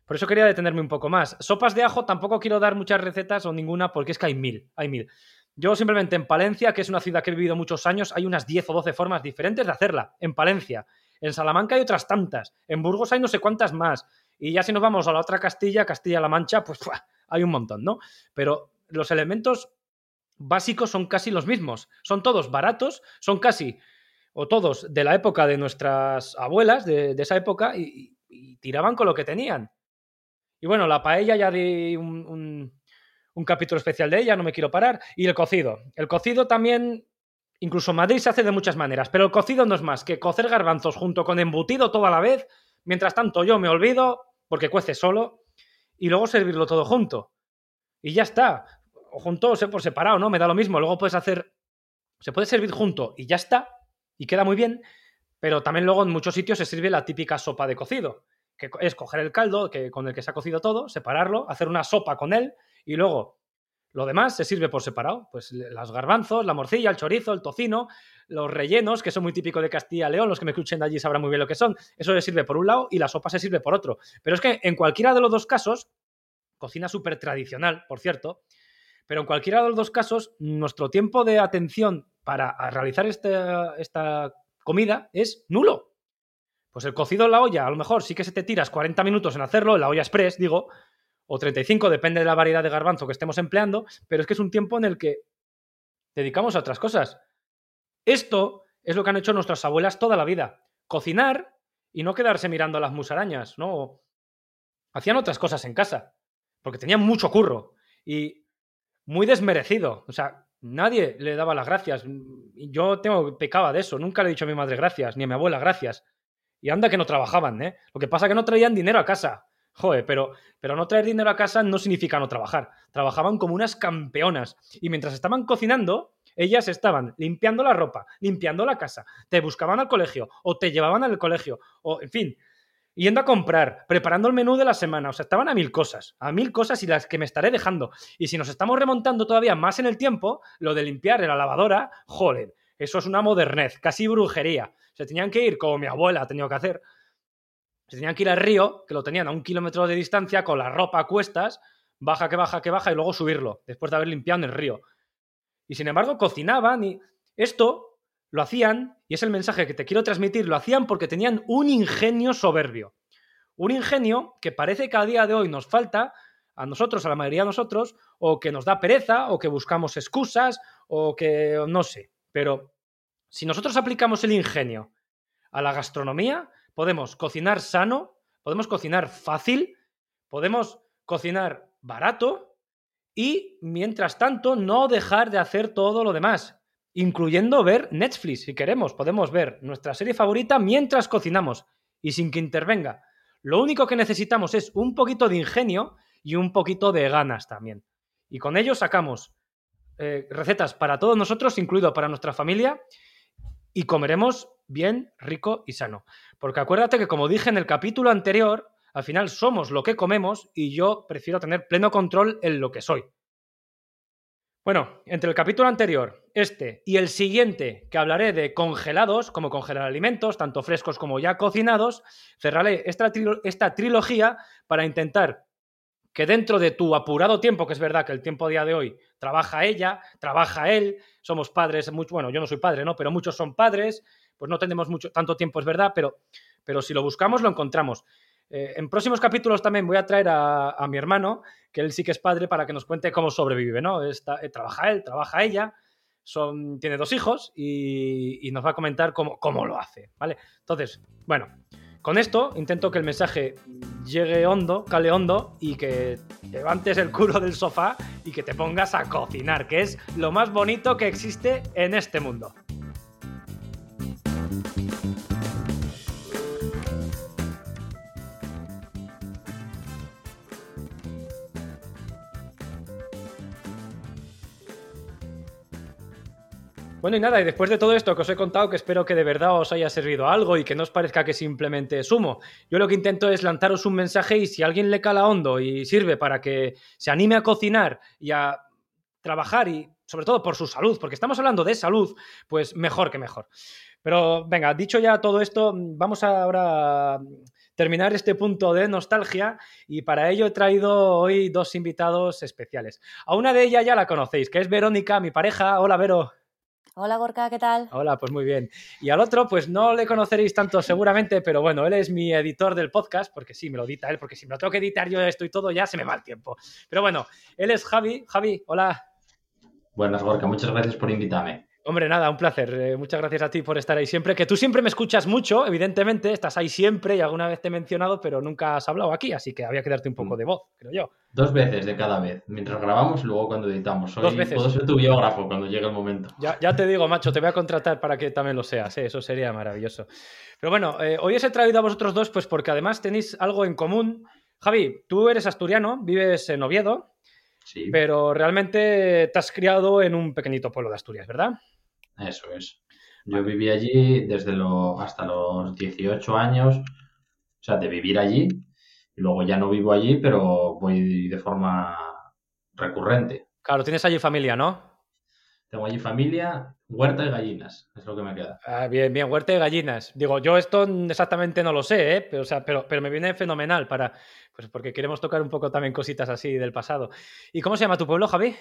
Por eso quería detenerme un poco más. Sopas de ajo tampoco quiero dar muchas recetas o ninguna porque es que hay mil, hay mil. Yo simplemente en Palencia, que es una ciudad que he vivido muchos años, hay unas 10 o 12 formas diferentes de hacerla. En Palencia. En Salamanca hay otras tantas. En Burgos hay no sé cuántas más. Y ya si nos vamos a la otra Castilla, Castilla-La Mancha, pues hay un montón, ¿no? Pero los elementos básicos son casi los mismos. Son todos baratos, son casi, o todos de la época de nuestras abuelas, de, esa época, y, tiraban con lo que tenían. Y bueno, la paella ya di un, un capítulo especial de ella, no me quiero parar. Y el cocido. El cocido también Incluso Madrid se hace de muchas maneras, pero el cocido no es más que cocer garbanzos junto con embutido toda la vez. Mientras tanto, yo me olvido, porque cuece solo, y luego servirlo todo junto. Y ya está. O junto o por separado, ¿no? Me da lo mismo. Luego puedes hacer. Se puede servir junto y ya está. Y queda muy bien. Pero también luego en muchos sitios se sirve la típica sopa de cocido. Que es coger el caldo que, con el que se ha cocido todo, separarlo, hacer una sopa con él y luego lo demás se sirve por separado, pues los garbanzos, la morcilla, el chorizo, el tocino, los rellenos, que son muy típicos de Castilla y León, los que me escuchen de allí sabrán muy bien lo que son. Eso se sirve por un lado y la sopa se sirve por otro. Pero es que en cualquiera de los dos casos, cocina súper tradicional, por cierto, pero en cualquiera de los dos casos, nuestro tiempo de atención para realizar esta, esta comida es nulo. Pues el cocido en la olla, a lo mejor sí que se te tiras 40 minutos en hacerlo, en la olla express, digo, o 35, depende de la variedad de garbanzo que estemos empleando, pero es que es un tiempo en el que dedicamos a otras cosas. Esto es lo que han hecho nuestras abuelas toda la vida. Cocinar y no quedarse mirando a las musarañas, ¿no? Hacían otras cosas en casa, porque tenían mucho curro y muy desmerecido. O sea, nadie le daba las gracias. Yo tengo, pecaba de eso. Nunca le he dicho a mi madre gracias, ni a mi abuela gracias. Y anda que no trabajaban, ¿eh? Lo que pasa es que no traían dinero a casa. Joder, pero, pero no traer dinero a casa no significa no trabajar. Trabajaban como unas campeonas. Y mientras estaban cocinando, ellas estaban limpiando la ropa, limpiando la casa, te buscaban al colegio o te llevaban al colegio, o en fin, yendo a comprar, preparando el menú de la semana. O sea, estaban a mil cosas, a mil cosas y las que me estaré dejando. Y si nos estamos remontando todavía más en el tiempo, lo de limpiar en la lavadora, joder, eso es una modernez, casi brujería. Se tenían que ir, como mi abuela ha tenido que hacer, se tenían que ir al río, que lo tenían a un kilómetro de distancia, con la ropa a cuestas, baja que baja que baja, y luego subirlo, después de haber limpiado el río. Y sin embargo, cocinaban y esto lo hacían, y es el mensaje que te quiero transmitir, lo hacían porque tenían un ingenio soberbio. Un ingenio que parece que a día de hoy nos falta a nosotros, a la mayoría de nosotros, o que nos da pereza, o que buscamos excusas, o que no sé. Pero si nosotros aplicamos el ingenio a la gastronomía, podemos cocinar sano, podemos cocinar fácil, podemos cocinar barato y, mientras tanto, no dejar de hacer todo lo demás, incluyendo ver Netflix, si queremos. Podemos ver nuestra serie favorita mientras cocinamos y sin que intervenga. Lo único que necesitamos es un poquito de ingenio y un poquito de ganas también. Y con ello sacamos eh, recetas para todos nosotros, incluido para nuestra familia, y comeremos bien, rico y sano. Porque acuérdate que, como dije en el capítulo anterior, al final somos lo que comemos y yo prefiero tener pleno control en lo que soy. Bueno, entre el capítulo anterior, este y el siguiente, que hablaré de congelados, como congelar alimentos, tanto frescos como ya cocinados, cerraré esta, esta trilogía para intentar que dentro de tu apurado tiempo, que es verdad que el tiempo a día de hoy trabaja ella, trabaja él, somos padres, bueno, yo no soy padre, ¿no? Pero muchos son padres, pues no tenemos mucho, tanto tiempo, es verdad, pero, pero si lo buscamos, lo encontramos. Eh, en próximos capítulos también voy a traer a, mi hermano, que él sí que es padre, para que nos cuente cómo sobrevive, ¿no? Eh, trabaja él, trabaja ella, son, tiene dos hijos y, nos va a comentar cómo, cómo, lo hace, ¿vale? Entonces, bueno, con esto intento que el mensaje llegue hondo, cale hondo y que levantes el culo del sofá y que te pongas a cocinar, que es lo más bonito que existe en este mundo. Bueno, y nada, y después de todo esto que os he contado, que espero que de verdad os haya servido algo y que no os parezca que simplemente sumo, yo lo que intento es lanzaros un mensaje y si alguien le cala hondo y sirve para que se anime a cocinar y a trabajar y sobre todo por su salud, porque estamos hablando de salud, pues mejor que mejor. Pero venga, dicho ya todo esto, vamos ahora a terminar este punto de nostalgia y para ello he traído hoy dos invitados especiales. A una de ellas ya la conocéis, que es Verónica, mi pareja. Hola, Vero. Hola Gorka, ¿qué tal? Hola, pues muy bien. Y al otro, pues no le conoceréis tanto seguramente, pero bueno, él es mi editor del podcast, porque sí, me lo edita él, porque si me lo tengo que editar yo esto y todo, ya se me va el tiempo. Pero bueno, él es Javi. Javi, hola. Buenas, Gorka, muchas gracias por invitarme. Hombre, nada, un placer. Eh, muchas gracias a ti por estar ahí siempre. Que tú siempre me escuchas mucho, evidentemente, estás ahí siempre y alguna vez te he mencionado, pero nunca has hablado aquí, así que había que darte un poco mm. de voz, creo yo. Dos veces de cada vez, mientras grabamos y luego cuando editamos. Dos veces. Puedo ser tu biógrafo cuando llegue el momento. Ya, ya, te digo, macho, te voy a contratar para que también lo seas, ¿eh? eso sería maravilloso. Pero bueno, eh, hoy os he traído a vosotros dos, pues porque además tenéis algo en común. Javi, tú eres asturiano, vives en Oviedo, sí. pero realmente te has criado en un pequeñito pueblo de Asturias, ¿verdad? Eso es. Yo viví allí desde lo, hasta los 18 años, o sea, de vivir allí, y luego ya no vivo allí, pero voy de forma recurrente. Claro, tienes allí familia, ¿no? Tengo allí familia, huerta y gallinas, es lo que me queda. Ah, bien, bien, huerta y gallinas. Digo, yo esto exactamente no lo sé, ¿eh? pero, o sea, pero, pero me viene fenomenal para, pues porque queremos tocar un poco también cositas así del pasado. ¿Y cómo se llama tu pueblo, Javi?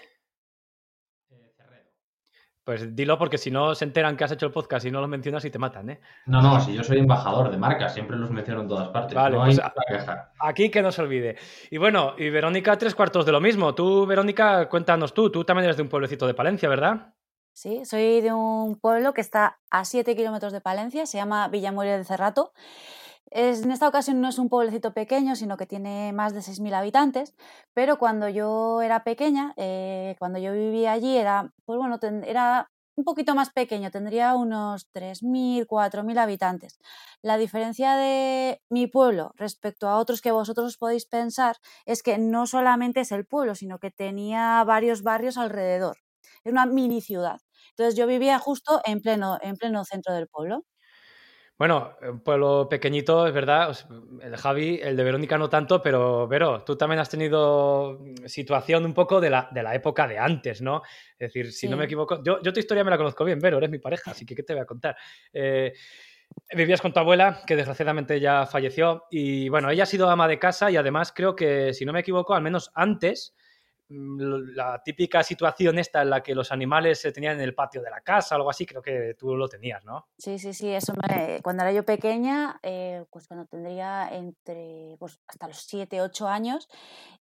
Pues dilo porque si no se enteran que has hecho el podcast y no lo mencionas y te matan, ¿eh? No, no, si yo soy embajador de marca, siempre los menciono en todas partes. Vale, pues aquí que no se olvide. Y bueno, y Verónica, tres cuartos de lo mismo. Tú, Verónica, cuéntanos tú, tú también eres de un pueblecito de Palencia, ¿verdad? Sí, soy de un pueblo que está a 7 kilómetros de Palencia, se llama Villamuria de Cerrato. En esta ocasión no es un pueblecito pequeño, sino que tiene más de 6.000 habitantes, pero cuando yo era pequeña, eh, cuando yo vivía allí, era, pues bueno, era un poquito más pequeño, tendría unos 3.000, 4.000 habitantes. La diferencia de mi pueblo respecto a otros que vosotros podéis pensar es que no solamente es el pueblo, sino que tenía varios barrios alrededor. Es una mini ciudad. Entonces yo vivía justo en pleno, en pleno centro del pueblo. Bueno, un pueblo pequeñito, es verdad. El Javi, el de Verónica no tanto, pero Vero, tú también has tenido situación un poco de la, de la época de antes, ¿no? Es decir, si no me equivoco, yo, yo, tu historia me la conozco bien, Vero, eres mi pareja, así que ¿qué te voy a contar? Eh, vivías con tu abuela, que desgraciadamente ya falleció, y bueno, ella ha sido ama de casa y además creo que, si no me equivoco, al menos antes Mm, la típica situación esta en la que los animales se tenían en el patio de la casa, algo así, creo que tú lo tenías, ¿no? Sí, sí, sí, eso cuando era yo pequeña, eh, pues cuando tendría entre, pues hasta los 7, 8 años,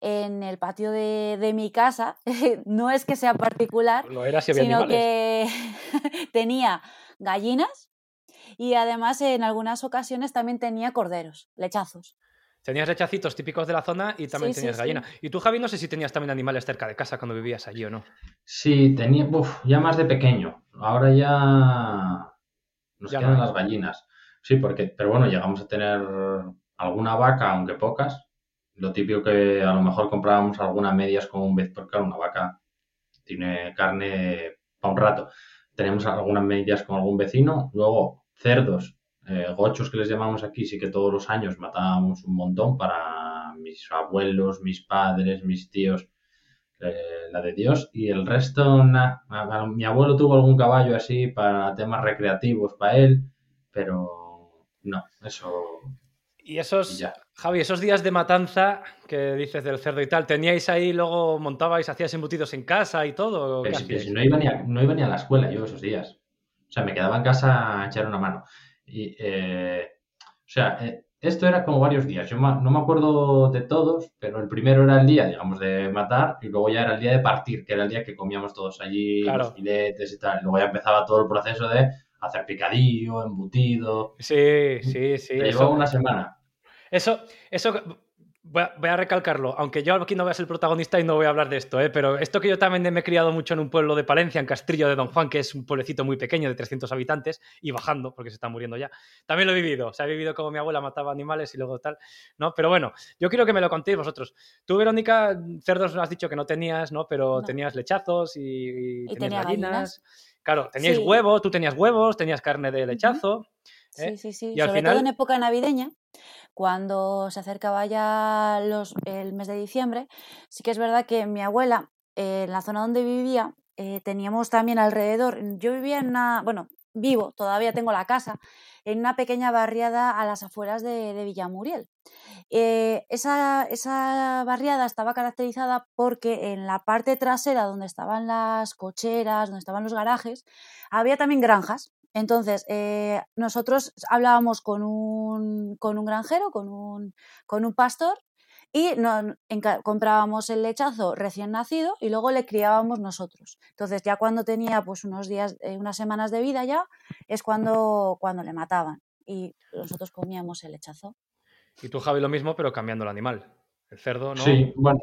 en el patio de, mi casa, no es que sea particular, sino que tenía gallinas y además en algunas ocasiones también tenía corderos, lechazos. Tenías rechacitos típicos de la zona y también tenías gallina. Y tú, Javi, no sé si tenías también animales cerca de casa cuando vivías allí o no. Sí, tenía, uf, ya más de pequeño. Ahora ya nos quedan las gallinas. Sí, porque, pero bueno, llegamos a tener alguna vaca, aunque pocas. Lo típico que a lo mejor comprábamos algunas medias con un vez, porque una vaca tiene carne para un rato. Tenemos algunas medias con algún vecino. Luego, cerdos eh, gochos que les llamamos aquí, sí que todos los años matábamos un montón para mis abuelos, mis padres, mis tíos, eh, la de Dios, y el resto, mi abuelo tuvo algún caballo así para temas recreativos para él, pero no, eso... Y esos, Javi, esos días de matanza que dices del cerdo y tal, ¿teníais ahí, luego montabais, hacías embutidos en casa y todo? no, iba ni a, no iba ni a la escuela yo esos días. O sea, me quedaba en casa a echar una mano. Y, eh, o sea, eh, esto era como varios días. Yo no me acuerdo de todos, pero el primero era el día, digamos, de matar y luego ya era el día de partir, que era el día que comíamos todos allí, los filetes y tal. Luego ya empezaba todo el proceso de hacer picadillo, embutido. Sí, sí, sí. llevaba una semana. Eso, eso Voy a, recalcarlo, aunque yo aquí no voy a ser el protagonista y no voy a hablar de esto, ¿eh? pero esto que yo también me he criado mucho en un pueblo de Palencia, en Castrillo de Don Juan, que es un pueblecito muy pequeño de 300 habitantes y bajando porque se está muriendo ya, también lo he vivido. O sea, he vivido como mi abuela mataba animales y luego tal, ¿no? Pero bueno, yo quiero que me lo contéis vosotros. Tú, Verónica, cerdos has dicho que no tenías, ¿no? Pero tenías lechazos y, tenías gallinas. Claro, teníais huevos, tú tenías huevos, tenías carne de lechazo. ¿eh? Sí, sí, sí. Y Sobre todo en época navideña, cuando se acercaba ya el mes de diciembre, sí que es verdad que mi abuela, eh, en la zona donde vivía, eh, teníamos también alrededor, yo vivía en una, bueno, vivo, todavía tengo la casa, en una pequeña barriada a las afueras de, Villamuriel. Eh, esa, esa, barriada estaba caracterizada porque en la parte trasera, donde estaban las cocheras, donde estaban los garajes, había también granjas. Entonces, eh, nosotros hablábamos con un, con un granjero, con un, con un pastor, y comprábamos el lechazo recién nacido y luego le criábamos nosotros. Entonces, ya cuando tenía pues unos días, eh, unas semanas de vida ya, es cuando, cuando le mataban y nosotros comíamos el lechazo. Y tú, Javi, lo mismo, pero cambiando el animal. El cerdo, ¿no? Sí, bueno,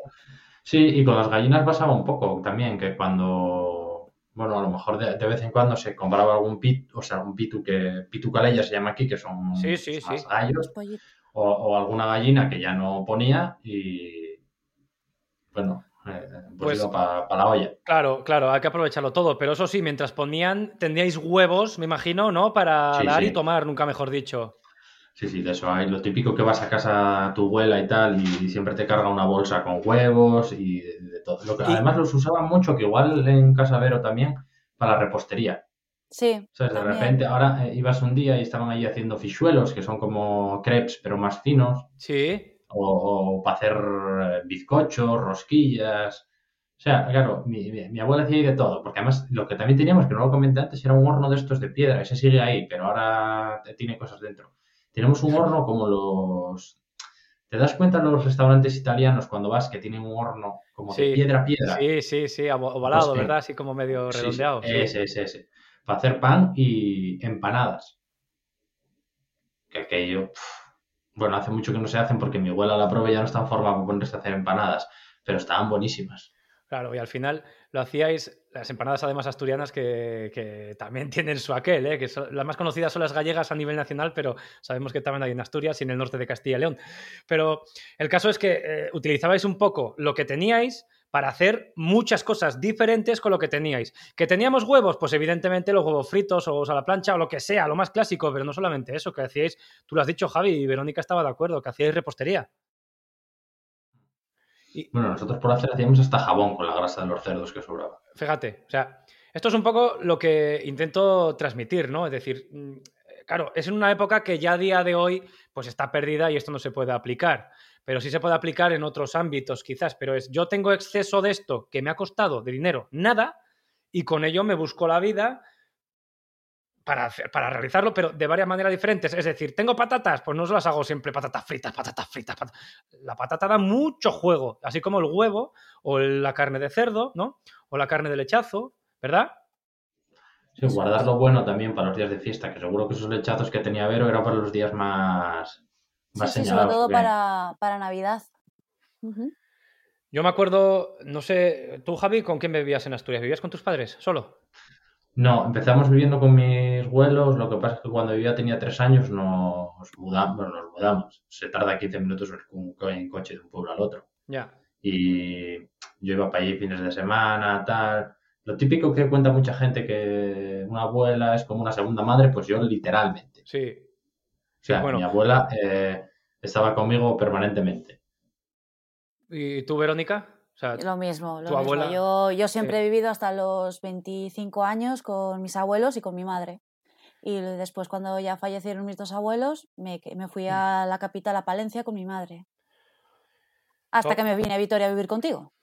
sí, y con las gallinas pasaba un poco también, que cuando bueno, a lo mejor de, vez en cuando se compraba algún pit, o sea, algún pitu que, pitucalella se llama aquí, que son más gallos, o, alguna gallina que ya no ponía y, bueno, eh, pues, pues para la olla. Claro, claro, hay que aprovecharlo todo, pero eso sí, mientras ponían, tendríais huevos, me imagino, ¿no? Para dar y tomar, nunca mejor dicho. Sí, sí, de eso hay. Lo típico que vas a casa a tu abuela y tal, y siempre te carga una bolsa con huevos y de, todo. Lo que, Además, los usaban mucho, que igual en Casa Vero también, para la repostería. Sí. O sea, de repente, ahora eh, ibas un día y estaban ahí haciendo fichuelos, que son como crepes, pero más finos. Sí. O, para hacer eh, bizcochos, rosquillas. O sea, claro, mi, abuela hacía de todo, porque además lo que también teníamos, que no lo comenté antes, era un horno de estos de piedra, ese sigue ahí, pero ahora tiene cosas dentro. Tenemos un horno como los... ¿Te das cuenta los restaurantes italianos cuando vas que tienen un horno como de piedra a piedra? Sí, sí, sí, ovalado, pues, ¿verdad? Así como medio redondeado. Sí, ese, ese, ese. Para hacer pan y empanadas. Que aquello... bueno, hace mucho que no se hacen porque mi abuela la prueba ya no está en forma para ponerse a hacer empanadas, pero estaban buenísimas. Claro, y al final lo hacíais, las empanadas además asturianas que, también tienen su aquel, ¿eh? que las más conocidas son las gallegas a nivel nacional, pero sabemos que también hay en Asturias y en el norte de Castilla y León. Pero el caso es que eh, utilizabais un poco lo que teníais para hacer muchas cosas diferentes con lo que teníais. ¿Que teníamos huevos? Pues evidentemente los huevos fritos o a la plancha o lo que sea, lo más clásico, pero no solamente eso, que hacíais, tú lo has dicho Javi y Verónica estaba de acuerdo, que hacíais repostería. Bueno, nosotros por hacer hacíamos hasta jabón con la grasa de los cerdos que sobraba. Fíjate, o sea, esto es un poco lo que intento transmitir, ¿no? Es decir, mm, claro, es en una época que ya a día de hoy pues está perdida y esto no se puede aplicar. Pero sí se puede aplicar en otros ámbitos, quizás. Pero es, yo tengo exceso de esto que me ha costado de dinero nada y con ello me busco la vida para, para realizarlo, pero de varias maneras diferentes. Es decir, tengo patatas, pues no se las hago siempre patatas fritas, patatas fritas. La patata da mucho juego, así como el huevo o la carne de cerdo, ¿no? O la carne de lechazo, ¿verdad? Sí, guardarlo bueno también para los días de fiesta, que seguro que esos lechazos que tenía Vero eran para los días más, más sí, señalados. sobre todo para, para, Navidad. Yo me acuerdo, no sé, tú Javi, ¿con quién vivías en Asturias? ¿Vivías con tus padres solo? No, empezamos viviendo con mis abuelos, lo que pasa es que cuando yo tenía tres años nos mudamos, bueno, nos mudamos. Se tarda 15 minutos en coche de un pueblo al otro. Ya. Y yo iba para allí fines de semana, tal. Lo típico que cuenta mucha gente que una abuela es como una segunda madre, pues yo literalmente. Sí. O sea, mi abuela eh, estaba conmigo permanentemente. ¿Y tú, Verónica? Lo mismo, lo mismo. yo, yo siempre he vivido hasta los 25 años con mis abuelos y con mi madre. Y después, cuando ya fallecieron mis dos abuelos, me, me fui mm. a la capital, a Palencia, con mi madre. Hasta que me vine a Vitoria a vivir contigo.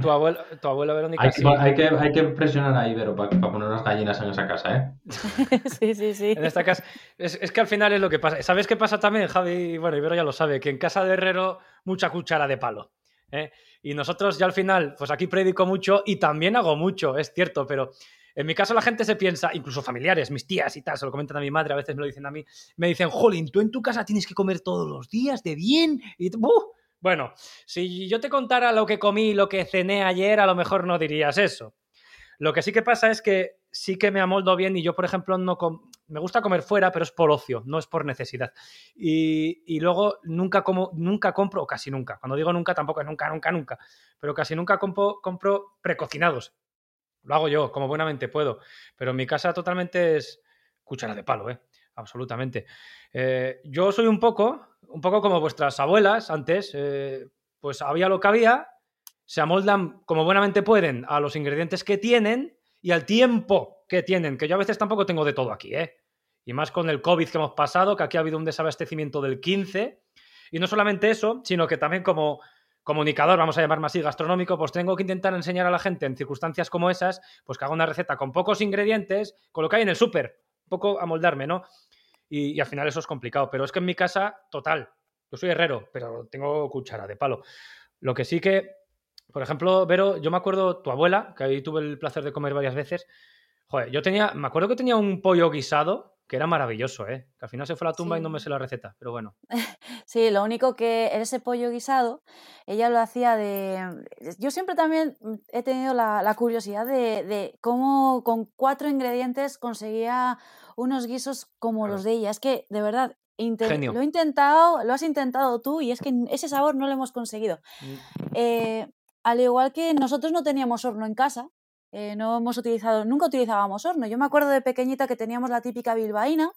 Tu abuela, tu abuela Verónica. Hay, hay, que, hay que presionar a Ibero para, para poner unas gallinas en esa casa, ¿eh? sí, sí, sí. En esta casa. Es, es, que al final es lo que pasa. ¿Sabes qué pasa también, Javi? Bueno, Ibero ya lo sabe, que en casa de Herrero, mucha cuchara de palo. ¿eh? Y nosotros ya al final, pues aquí predico mucho y también hago mucho, es cierto, pero en mi caso la gente se piensa, incluso familiares, mis tías y tal, se lo comentan a mi madre, a veces me lo dicen a mí, me dicen, Jolín, tú en tu casa tienes que comer todos los días de bien. Y, Bueno, si yo te contara lo que comí, lo que cené ayer, a lo mejor no dirías eso. Lo que sí que pasa es que sí que me amoldo bien y yo, por ejemplo, no me gusta comer fuera, pero es por ocio, no es por necesidad. Y, luego nunca como, nunca compro, o casi nunca, cuando digo nunca tampoco es nunca, nunca, nunca, pero casi nunca compro, compro precocinados. Lo hago yo, como buenamente puedo. Pero en mi casa totalmente es cuchara de palo, ¿eh? Absolutamente. Eh, yo soy un poco, un poco como vuestras abuelas antes, eh, pues había lo que había, se amoldan como buenamente pueden a los ingredientes que tienen y al tiempo que tienen, que yo a veces tampoco tengo de todo aquí, ¿eh? Y más con el COVID que hemos pasado, que aquí ha habido un desabastecimiento del 15. Y no solamente eso, sino que también como comunicador, vamos a llamarme así, gastronómico, pues tengo que intentar enseñar a la gente en circunstancias como esas, pues que haga una receta con pocos ingredientes, con lo que hay en el súper, un poco amoldarme, ¿no? Y, y, al final eso es complicado, pero es que en mi casa, total, yo soy herrero, pero tengo cuchara de palo. Lo que sí que por ejemplo, Vero, yo me acuerdo tu abuela, que ahí tuve el placer de comer varias veces. Joder, yo tenía, me acuerdo que tenía un pollo guisado que era maravilloso, ¿eh? Que al final se fue a la tumba y no me sé la receta, pero bueno. Sí, lo único que ese pollo guisado, ella lo hacía de... Yo siempre también he tenido la, curiosidad de, cómo con cuatro ingredientes conseguía unos guisos como los de ella. Es que, de verdad, lo he intentado, lo has intentado tú y es que ese sabor no lo hemos conseguido. Mm. Eh, al igual que nosotros no teníamos horno en casa, eh, no hemos utilizado, nunca utilizábamos horno. Yo me acuerdo de pequeñita que teníamos la típica bilbaína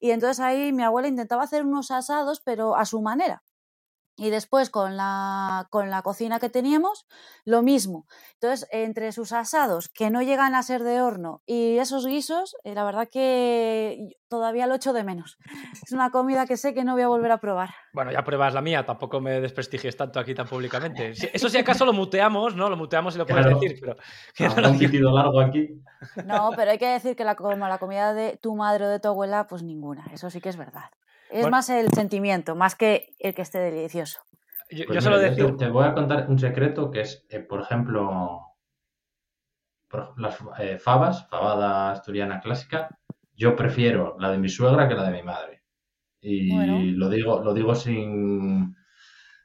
y entonces ahí mi abuela intentaba hacer unos asados, pero a su manera. Y después con la, con la cocina que teníamos, lo mismo. Entonces, entre sus asados, que no llegan a ser de horno, y esos guisos, eh, la verdad que todavía lo echo de menos. Es una comida que sé que no voy a volver a probar. Bueno, ya pruebas la mía, tampoco me desprestigies tanto aquí tan públicamente. Eso si acaso lo muteamos, ¿no? Lo muteamos y lo puedes decir, pero... No, un pitido largo aquí. No, pero hay que decir que la, como la comida de tu madre o de tu abuela, pues ninguna. Eso sí que es verdad. Es más el sentimiento, más que el que esté delicioso. Yo, pues solo decir... Te voy a contar un secreto que es, eh, por ejemplo, las eh, fabas, fabada asturiana clásica, yo prefiero la de mi suegra que la de mi madre. Y lo digo, lo digo sin,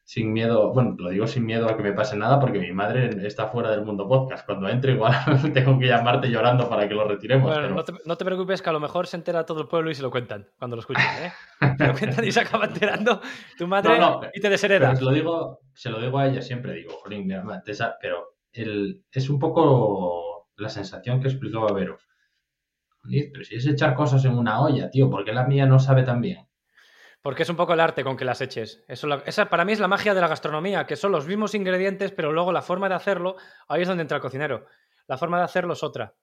sin miedo, bueno, lo digo sin miedo a que me pase nada porque mi madre está fuera del mundo podcast. Cuando entre igual tengo que llamarte llorando para que lo retiremos. Bueno, no, te, preocupes que a lo mejor se entera todo el pueblo y se lo cuentan cuando lo escuchen, ¿eh? Se lo cuentan y se acaba enterando tu madre y te deshereda. se lo digo, se lo digo a ella siempre, digo, jolín, pero el, es un poco la sensación que explicaba Vero. Pero si es echar cosas en una olla, tío, ¿por qué la mía no sabe tan bien? Porque es un poco el arte con que las eches. Eso, esa para mí es la magia de la gastronomía, que son los mismos ingredientes, pero luego la forma de hacerlo, ahí es donde entra el cocinero. La forma de hacerlo es otra.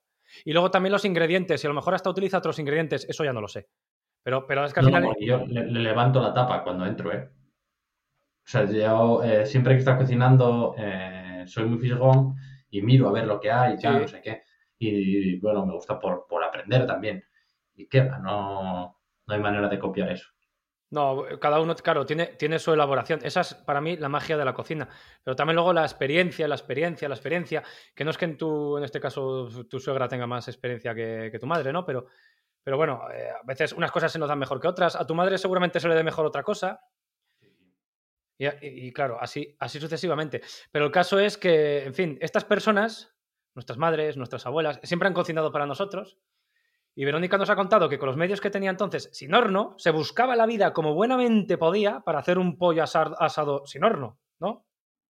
Y luego también los ingredientes, y a lo mejor hasta utiliza otros ingredientes, eso ya no lo sé. Pero, pero es que al final. yo le, levanto la tapa cuando entro, ¿eh? O sea, yo eh, siempre que está cocinando eh, soy muy fisgón y miro a ver lo que hay y tal, no sé qué. Y, bueno, me gusta por, por aprender también. Y queda, no, no hay manera de copiar eso. No, cada uno, claro, tiene, tiene su elaboración. Esa es para mí la magia de la cocina. Pero también luego la experiencia, la experiencia, la experiencia. Que no es que en, tu, en este caso tu suegra tenga más experiencia que, tu madre, ¿no? Pero, pero bueno, eh, a veces unas cosas se nos dan mejor que otras. A tu madre seguramente se le dé mejor otra cosa. Y, y, claro, así, así sucesivamente. Pero el caso es que, en fin, estas personas, nuestras madres, nuestras abuelas, siempre han cocinado para nosotros y Verónica nos ha contado que con los medios que tenía entonces sin horno, se buscaba la vida como buenamente podía para hacer un pollo asado sin horno, ¿no?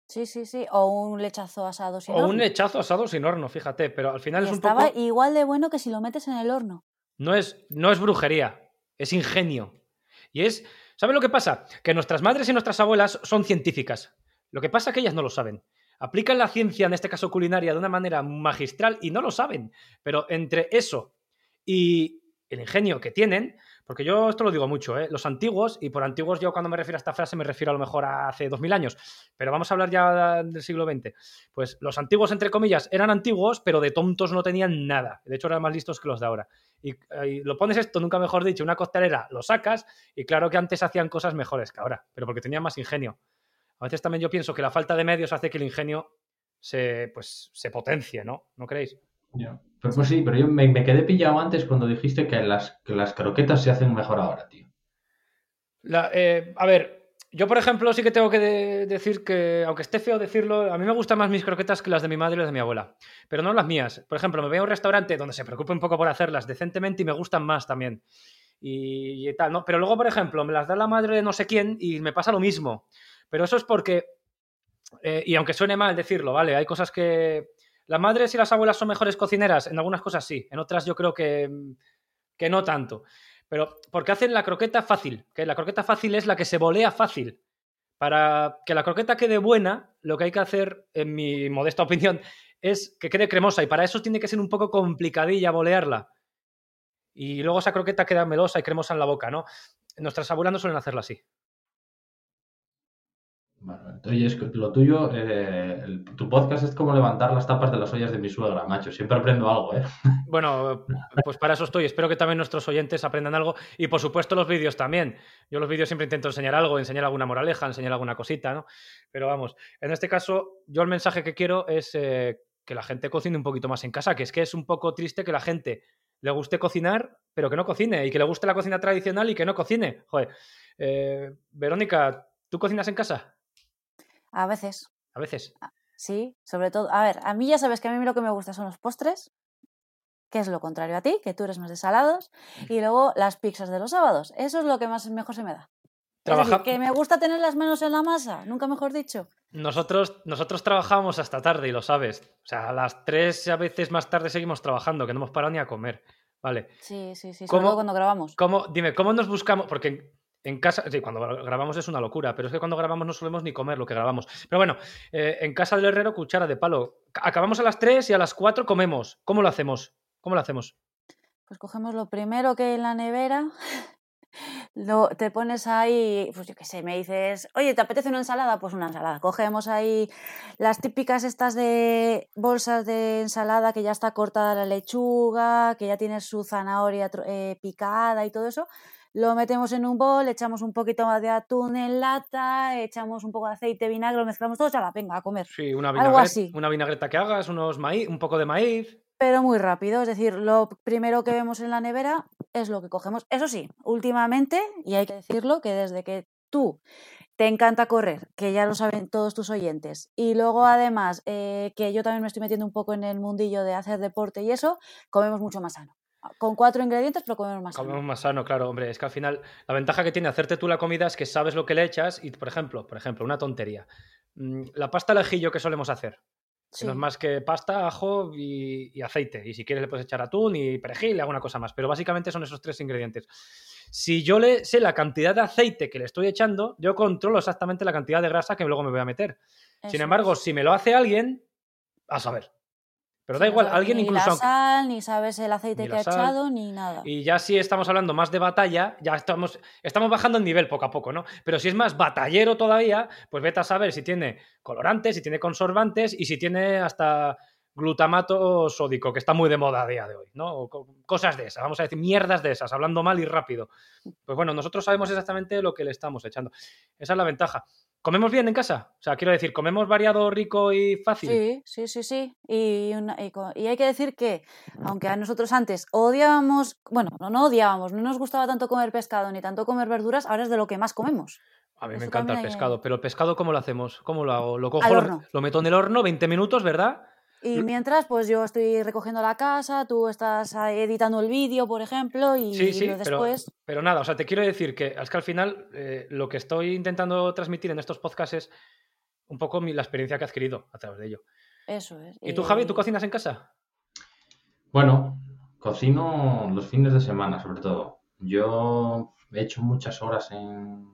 Sí, sí, sí. O un lechazo asado sin horno. O un lechazo asado sin horno, fíjate. Pero al final es un poco. Estaba igual de bueno que si lo metes en el horno. No es, no es brujería, es ingenio. Y es. ¿Sabes lo que pasa? Que nuestras madres y nuestras abuelas son científicas. Lo que pasa es que ellas no lo saben. Aplican la ciencia, en este caso culinaria, de una manera magistral y no lo saben. Pero entre eso y el ingenio que tienen, porque yo esto lo digo mucho, ¿eh? los antiguos, y por antiguos yo cuando me refiero a esta frase me refiero a lo mejor a hace 2000 años, pero vamos a hablar ya del siglo XX. Pues los antiguos, entre comillas, eran antiguos, pero de tontos no tenían nada. De hecho, eran más listos que los de ahora. Y, y, lo pones esto, nunca mejor dicho, una costelera, lo sacas, y claro que antes hacían cosas mejores que ahora, pero porque tenían más ingenio. A veces también yo pienso que la falta de medios hace que el ingenio se, pues, se potencie, ¿no? ¿No creéis? Pero pues sí, pero yo me, quedé pillado antes cuando dijiste que las, las croquetas se hacen mejor ahora, tío. Eh, a ver, yo por ejemplo sí que tengo que decir que, aunque esté feo decirlo, a mí me gustan más mis croquetas que las de mi madre y las de mi abuela. Pero no las mías. Por ejemplo, me voy a un restaurante donde se preocupe un poco por hacerlas decentemente y me gustan más también. Y, tal, ¿no? Pero luego, por ejemplo, me las da la madre de no sé quién y me pasa lo mismo. Pero eso es porque, eh, y aunque suene mal decirlo, ¿vale? Hay cosas que, ¿Las madres y las abuelas son mejores cocineras? En algunas cosas sí, en otras yo creo que, que no tanto. Pero porque hacen la croqueta fácil, que la croqueta fácil es la que se volea fácil. Para que la croqueta quede buena, lo que hay que hacer, en mi modesta opinión, es que quede cremosa y para eso tiene que ser un poco complicadilla bolearla. Y luego esa croqueta queda melosa y cremosa en la boca, ¿no? Nuestras abuelas no suelen hacerla así. Bueno, oye, lo tuyo, eh, tu podcast es como levantar las tapas de las ollas de mi suegra, macho. Siempre aprendo algo, ¿eh? Bueno, pues para eso estoy. Espero que también nuestros oyentes aprendan algo. Y por supuesto los vídeos también. Yo los vídeos siempre intento enseñar algo, enseñar alguna moraleja, enseñar alguna cosita, ¿no? Pero vamos, en este caso, yo el mensaje que quiero es eh, que la gente cocine un poquito más en casa, que es que es un poco triste que la gente le guste cocinar, pero que no cocine, y que le guste la cocina tradicional y que no cocine. Joder. Eh, Verónica, ¿tú cocinas en casa? A veces. A veces. Ah, sí, sobre todo. A ver, a mí ya sabes que a mí lo que me gusta son los postres, que es lo contrario a ti, que tú eres más de salados, y luego las pizzas de los sábados. Eso es lo que más mejor se me da. Trabaja... que me gusta tener las manos en la masa, nunca mejor dicho. Nosotros, nosotros trabajamos hasta tarde y lo sabes. O sea, a las tres a veces más tarde seguimos trabajando, que no hemos parado ni a comer. Vale. Sí, sí, sí, sobre todo cuando grabamos. ¿cómo, dime, ¿cómo nos buscamos? Porque En casa, sí, cuando grabamos es una locura, pero es que cuando grabamos no solemos ni comer lo que grabamos. Pero bueno, eh, en casa del herrero, cuchara de palo. Acabamos a las 3 y a las 4 comemos. ¿Cómo lo hacemos? ¿Cómo lo hacemos? Pues cogemos lo primero que en la nevera, lo, te pones ahí, pues yo qué sé, me dices, oye, ¿te apetece una ensalada? Pues una ensalada. Cogemos ahí las típicas estas de bolsas de ensalada que ya está cortada la lechuga, que ya tiene su zanahoria eh, picada y todo eso. Lo metemos en un bol, echamos un poquito más de atún en lata, echamos un poco de aceite, vinagre, lo mezclamos todo, ya la venga a comer. Sí, una vinagreta, una vinagreta que hagas, unos maíz, un poco de maíz pero muy rápido. Es decir, lo primero que vemos en la nevera es lo que cogemos. Eso sí, últimamente, y hay que decirlo, que desde que tú te encanta correr, que ya lo saben todos tus oyentes, y luego además eh, que yo también me estoy metiendo un poco en el mundillo de hacer deporte y eso, comemos mucho más sano. Con cuatro ingredientes, pero comemos más sano. Comemos más sano, claro, hombre. Es que al final la ventaja que tiene hacerte tú la comida es que sabes lo que le echas y, por ejemplo, por ejemplo, una tontería. Mm, la pasta al ajillo que solemos hacer. No es más que pasta, ajo y, aceite. Y si quieres le puedes echar atún y perejil y alguna cosa más. Pero básicamente son esos tres ingredientes. Si yo le sé la cantidad de aceite que le estoy echando, yo controlo exactamente la cantidad de grasa que luego me voy a meter. Sin embargo, si me lo hace alguien, a saber. Pero da igual, alguien incluso. Ni la sal, ni sabes el aceite que ha echado, ni nada. Y ya si estamos hablando más de batalla, ya estamos, estamos bajando el nivel poco a poco, ¿no? Pero si es más batallero todavía, pues vete a saber si tiene colorantes, si tiene conservantes y si tiene hasta glutamato sódico, que está muy de moda a día de hoy, ¿no? cosas de esas, vamos a decir, mierdas de esas, hablando mal y rápido. Pues bueno, nosotros sabemos exactamente lo que le estamos echando. Esa es la ventaja. ¿Comemos bien en casa? O sea, quiero decir, ¿comemos variado, rico y fácil? Sí, sí, sí, sí. Y, y, hay que decir que, aunque a nosotros antes odiábamos, bueno, no, no odiábamos, no nos gustaba tanto comer pescado ni tanto comer verduras, ahora es de lo que más comemos. A mí me encanta el pescado, pero el pescado, ¿cómo lo hacemos? ¿Cómo lo hago? Lo cojo, lo meto en el horno, 20 minutos, ¿verdad? Y mientras, pues yo estoy recogiendo la casa, tú estás editando el vídeo, por ejemplo, y, sí, sí, después. Pero, nada, o sea, te quiero decir que es que al final eh, lo que estoy intentando transmitir en estos podcasts es un poco la experiencia que he adquirido a través de ello. Eso es. ¿Y tú, Javi, tú cocinas en casa? Bueno, cocino los fines de semana, sobre todo. Yo he hecho muchas horas en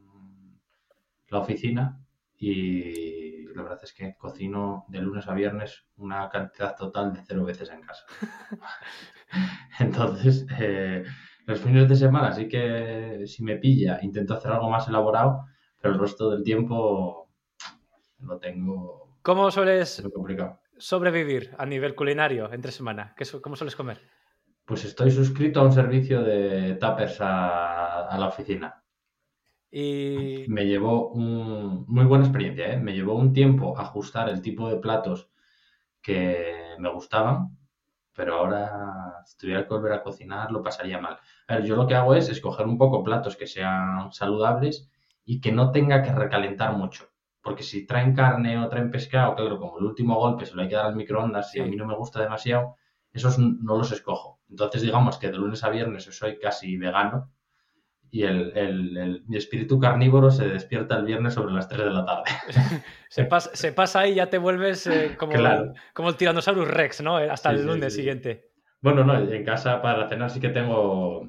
la oficina y la verdad es que cocino de lunes a viernes una cantidad total de cero veces en casa. Entonces, eh, los fines de semana sí que si me pilla intento hacer algo más elaborado, pero el resto del tiempo lo tengo. ¿Cómo sueles sobrevivir a nivel culinario entre semana? ¿Cómo sueles comer? Pues estoy suscrito a un servicio de tuppers a la oficina. Y... Me llevó un... muy buena experiencia, ¿eh? Me llevó un tiempo ajustar el tipo de platos que me gustaban, pero ahora si tuviera que volver a cocinar lo pasaría mal. A ver, yo lo que hago es escoger un poco platos que sean saludables y que no tenga que recalentar mucho. Porque si traen carne o traen pescado, claro, como el último golpe se lo hay que dar al microondas y a mí no me gusta demasiado, esos no los escojo. Entonces digamos que de lunes a viernes soy casi vegano y el, mi espíritu carnívoro se despierta el viernes sobre las 3 de la tarde. se, pasa, se pasa y ya te vuelves eh, como, el, como el Tyrannosaurus Rex, ¿no? Eh, hasta el lunes siguiente. Bueno, no, en casa para cenar sí que tengo...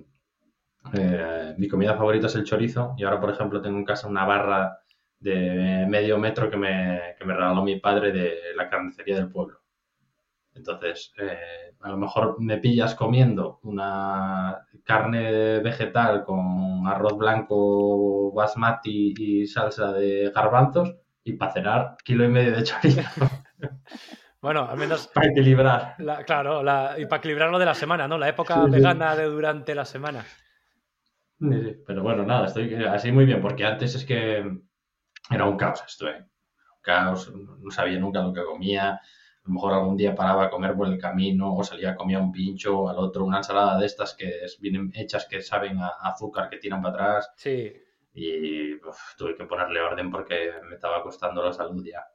Eh, mi comida favorita es el chorizo y ahora, por ejemplo, tengo en casa una barra de medio metro que me, que me regaló mi padre de la carnicería del pueblo. Entonces, eh, a lo mejor me pillas comiendo una carne vegetal con arroz blanco basmati y salsa de garbanzos y para cenar kilo y medio de chorizo. Bueno, al menos. para equilibrar. claro, y para equilibrarlo de la semana, ¿no? La época vegana de durante la semana. Sí, pero bueno, nada, estoy así muy bien, porque antes es que era un caos esto, ¿eh? Un caos, no sabía nunca lo que comía a lo mejor algún día paraba a comer por el camino o salía a comer un pincho, al otro una ensalada de estas que vienen hechas que saben a, azúcar que tiran para atrás. Sí. Y tuve que ponerle orden porque me estaba costando la salud ya.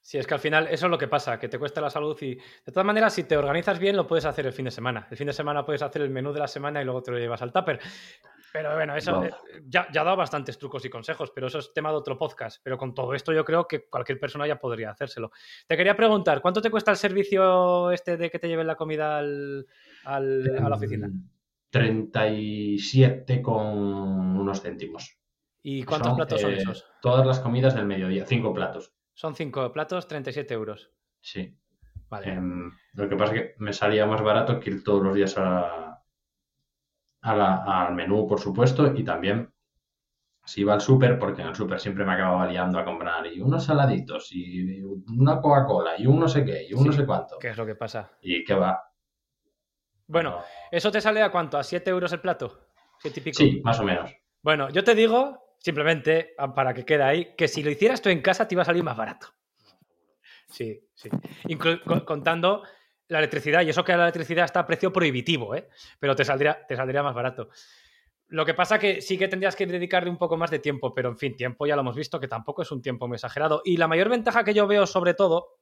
Sí, es que al final eso es lo que pasa, que te cuesta la salud y de todas maneras si te organizas bien lo puedes hacer el fin de semana. El fin de semana puedes hacer el menú de la semana y luego te lo llevas al tupper. Pero bueno, eso eh, ya, ya, ha dado bastantes trucos y consejos, pero eso es tema de otro podcast. Pero con todo esto yo creo que cualquier persona ya podría hacérselo. Te quería preguntar, ¿cuánto te cuesta el servicio este de que te lleven la comida al, a la oficina? 37 con unos céntimos. ¿Y cuántos platos son eh, esos? Todas las comidas del mediodía, cinco platos. Son cinco platos, 37 euros. Sí. Vale. Em, lo que pasa es que me salía más barato que ir todos los días a, a la- al menú, por supuesto, y también si iba al súper, porque en el súper siempre me acababa liando a comprar y unos saladitos, y una Coca-Cola, y un no sé qué, y un no sé cuánto. ¿Qué es lo que pasa? Y qué va. Bueno, ¿eso te sale a cuánto? ¿A 7 euros el plato? ¿Siete y pico? Sí, más o menos. Bueno, yo te digo, simplemente, ah, para que quede ahí, que si lo hicieras tú en casa te iba a salir más barato. Sí, sí. Inclu- co- contando la electricidad, y eso que la electricidad está a precio prohibitivo, ¿eh? Pero te saldría, te saldría más barato. Lo que pasa que sí que tendrías que dedicarle un poco más de tiempo, pero en fin, tiempo ya lo hemos visto, que tampoco es un tiempo muy exagerado. Y la mayor ventaja que yo veo, sobre todo,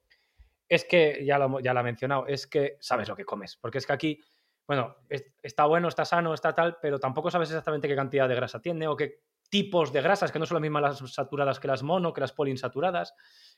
es que, ya lo, ya lo he mencionado, es que sabes lo que comes. Porque es que aquí, bueno, es- está bueno, está sano, está tal, pero tampoco sabes exactamente qué cantidad de grasa tiene o qué tipos de grasas, que no son las mismas las saturadas que las mono, que las poliinsaturadas,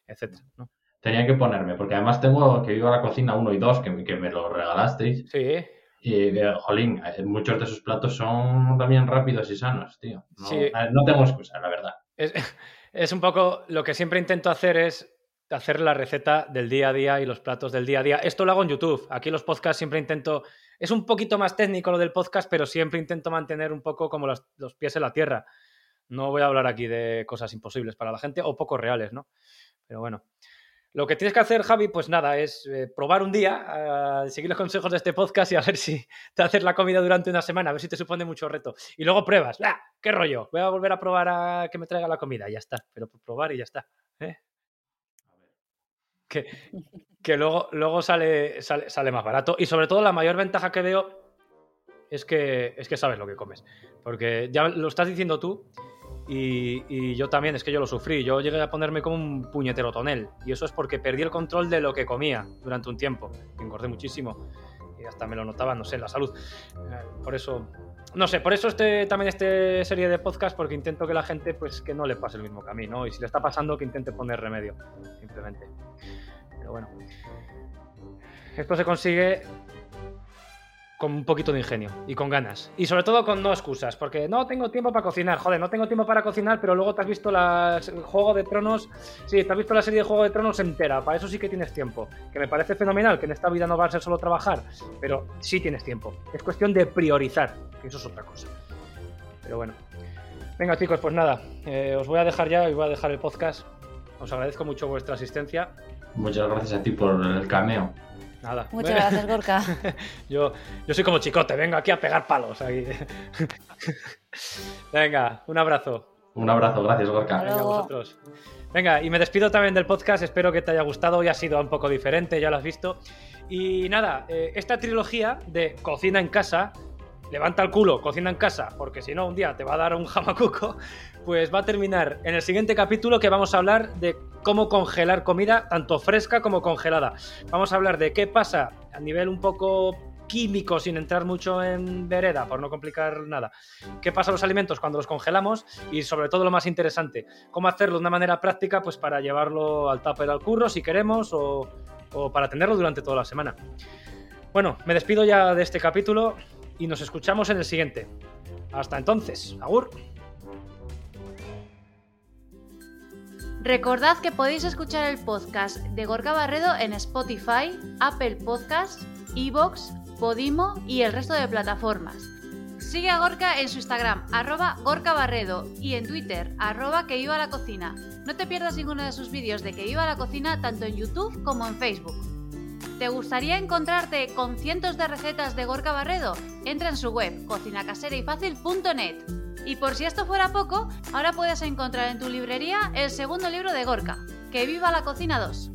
etcétera, ¿no? Tenía que ponerme, porque además tengo que vivo a la cocina 1 y 2, que, me- que me lo regalasteis. Sí, Y, jolín, eh, muchos de sus platos son también rápidos y sanos, tío. No, Sí. eh, no tengo excusa, la verdad. Es, es un poco lo que siempre intento hacer es hacer la receta del día a día y los platos del día a día. Esto lo hago en YouTube. Aquí los podcasts siempre intento. Es un poquito más técnico lo del podcast, pero siempre intento mantener un poco como los, los pies en la tierra. No voy a hablar aquí de cosas imposibles para la gente o poco reales, ¿no? Pero bueno. Lo que tienes que hacer, Javi, pues nada, es eh, probar un día, eh, seguir los consejos de este podcast y a ver si te haces la comida durante una semana, a ver si te supone mucho reto. Y luego pruebas. ¡Ah! ¿Qué rollo? Voy a volver a probar a que me traiga la comida. Ya está. Pero probar y ya está. ¿eh? Que, que luego, luego sale, sale, sale más barato. Y sobre todo la mayor ventaja que veo es que, es que sabes lo que comes. Porque ya lo estás diciendo tú y, yo también, es que yo lo sufrí. Yo llegué a ponerme como un puñetero tonel. Y eso es porque perdí el control de lo que comía durante un tiempo. Engordé muchísimo. Y hasta me lo notaba, no sé, la salud. Eh, Por eso, no sé, por eso este, también este serie de podcast, porque intento que la gente, pues, que no le pase el mismo camino. Y si le está pasando, que intente poner remedio, simplemente. Pero bueno. Esto se consigue con un poquito de ingenio y con ganas. Y sobre todo con no excusas, porque no tengo tiempo para cocinar. Joder, no tengo tiempo para cocinar, pero luego te has visto la Juego de Tronos. Sí, te has visto la serie de Juego de Tronos entera. Para eso sí que tienes tiempo. Que me parece fenomenal, que en esta vida no va a ser solo trabajar, pero sí tienes tiempo. Es cuestión de priorizar, que eso es otra cosa. Pero bueno. Venga, chicos, pues nada. eh, os voy a dejar ya y voy a dejar el podcast. Os agradezco mucho vuestra asistencia. Muchas gracias a ti por el cameo. Nada. Muchas gracias, Gorka. Yo, yo soy como chicote, vengo aquí a pegar palos. Aquí. Venga, un abrazo. Un abrazo, gracias, Gorka. Venga, vosotros. Venga, y me despido también del podcast. Espero que te haya gustado. Hoy ha sido un poco diferente, ya lo has visto. Y nada, eh, esta trilogía de cocina en casa, levanta el culo, cocina en casa, porque si no, un día te va a dar un jamacuco, pues va a terminar en el siguiente capítulo que vamos a hablar de cómo congelar comida, tanto fresca como congelada. Vamos a hablar de qué pasa a nivel un poco químico, sin entrar mucho en vereda, por no complicar nada. ¿Qué pasa a los alimentos cuando los congelamos? Y sobre todo lo más interesante, cómo hacerlo de una manera práctica pues para llevarlo al tupper al curro si queremos o, o para tenerlo durante toda la semana. Bueno, me despido ya de este capítulo y nos escuchamos en el siguiente. Hasta entonces, Agur. Recordad que podéis escuchar el podcast de Gorka Barredo en Spotify, Apple Podcasts, Evox, Podimo y el resto de plataformas. Sigue a Gorka en su Instagram, arroba Gorka Barredo, y en Twitter, arroba que viva la cocina. No te pierdas ninguno de sus vídeos de que viva la cocina tanto en YouTube como en Facebook. ¿Te gustaría encontrarte con cientos de recetas de Gorka Barredo? Entra en su web, cocinacaserayfacil.net. Y por si esto fuera poco, ahora puedes encontrar en tu librería el segundo libro de Gorka, Que viva la cocina 2.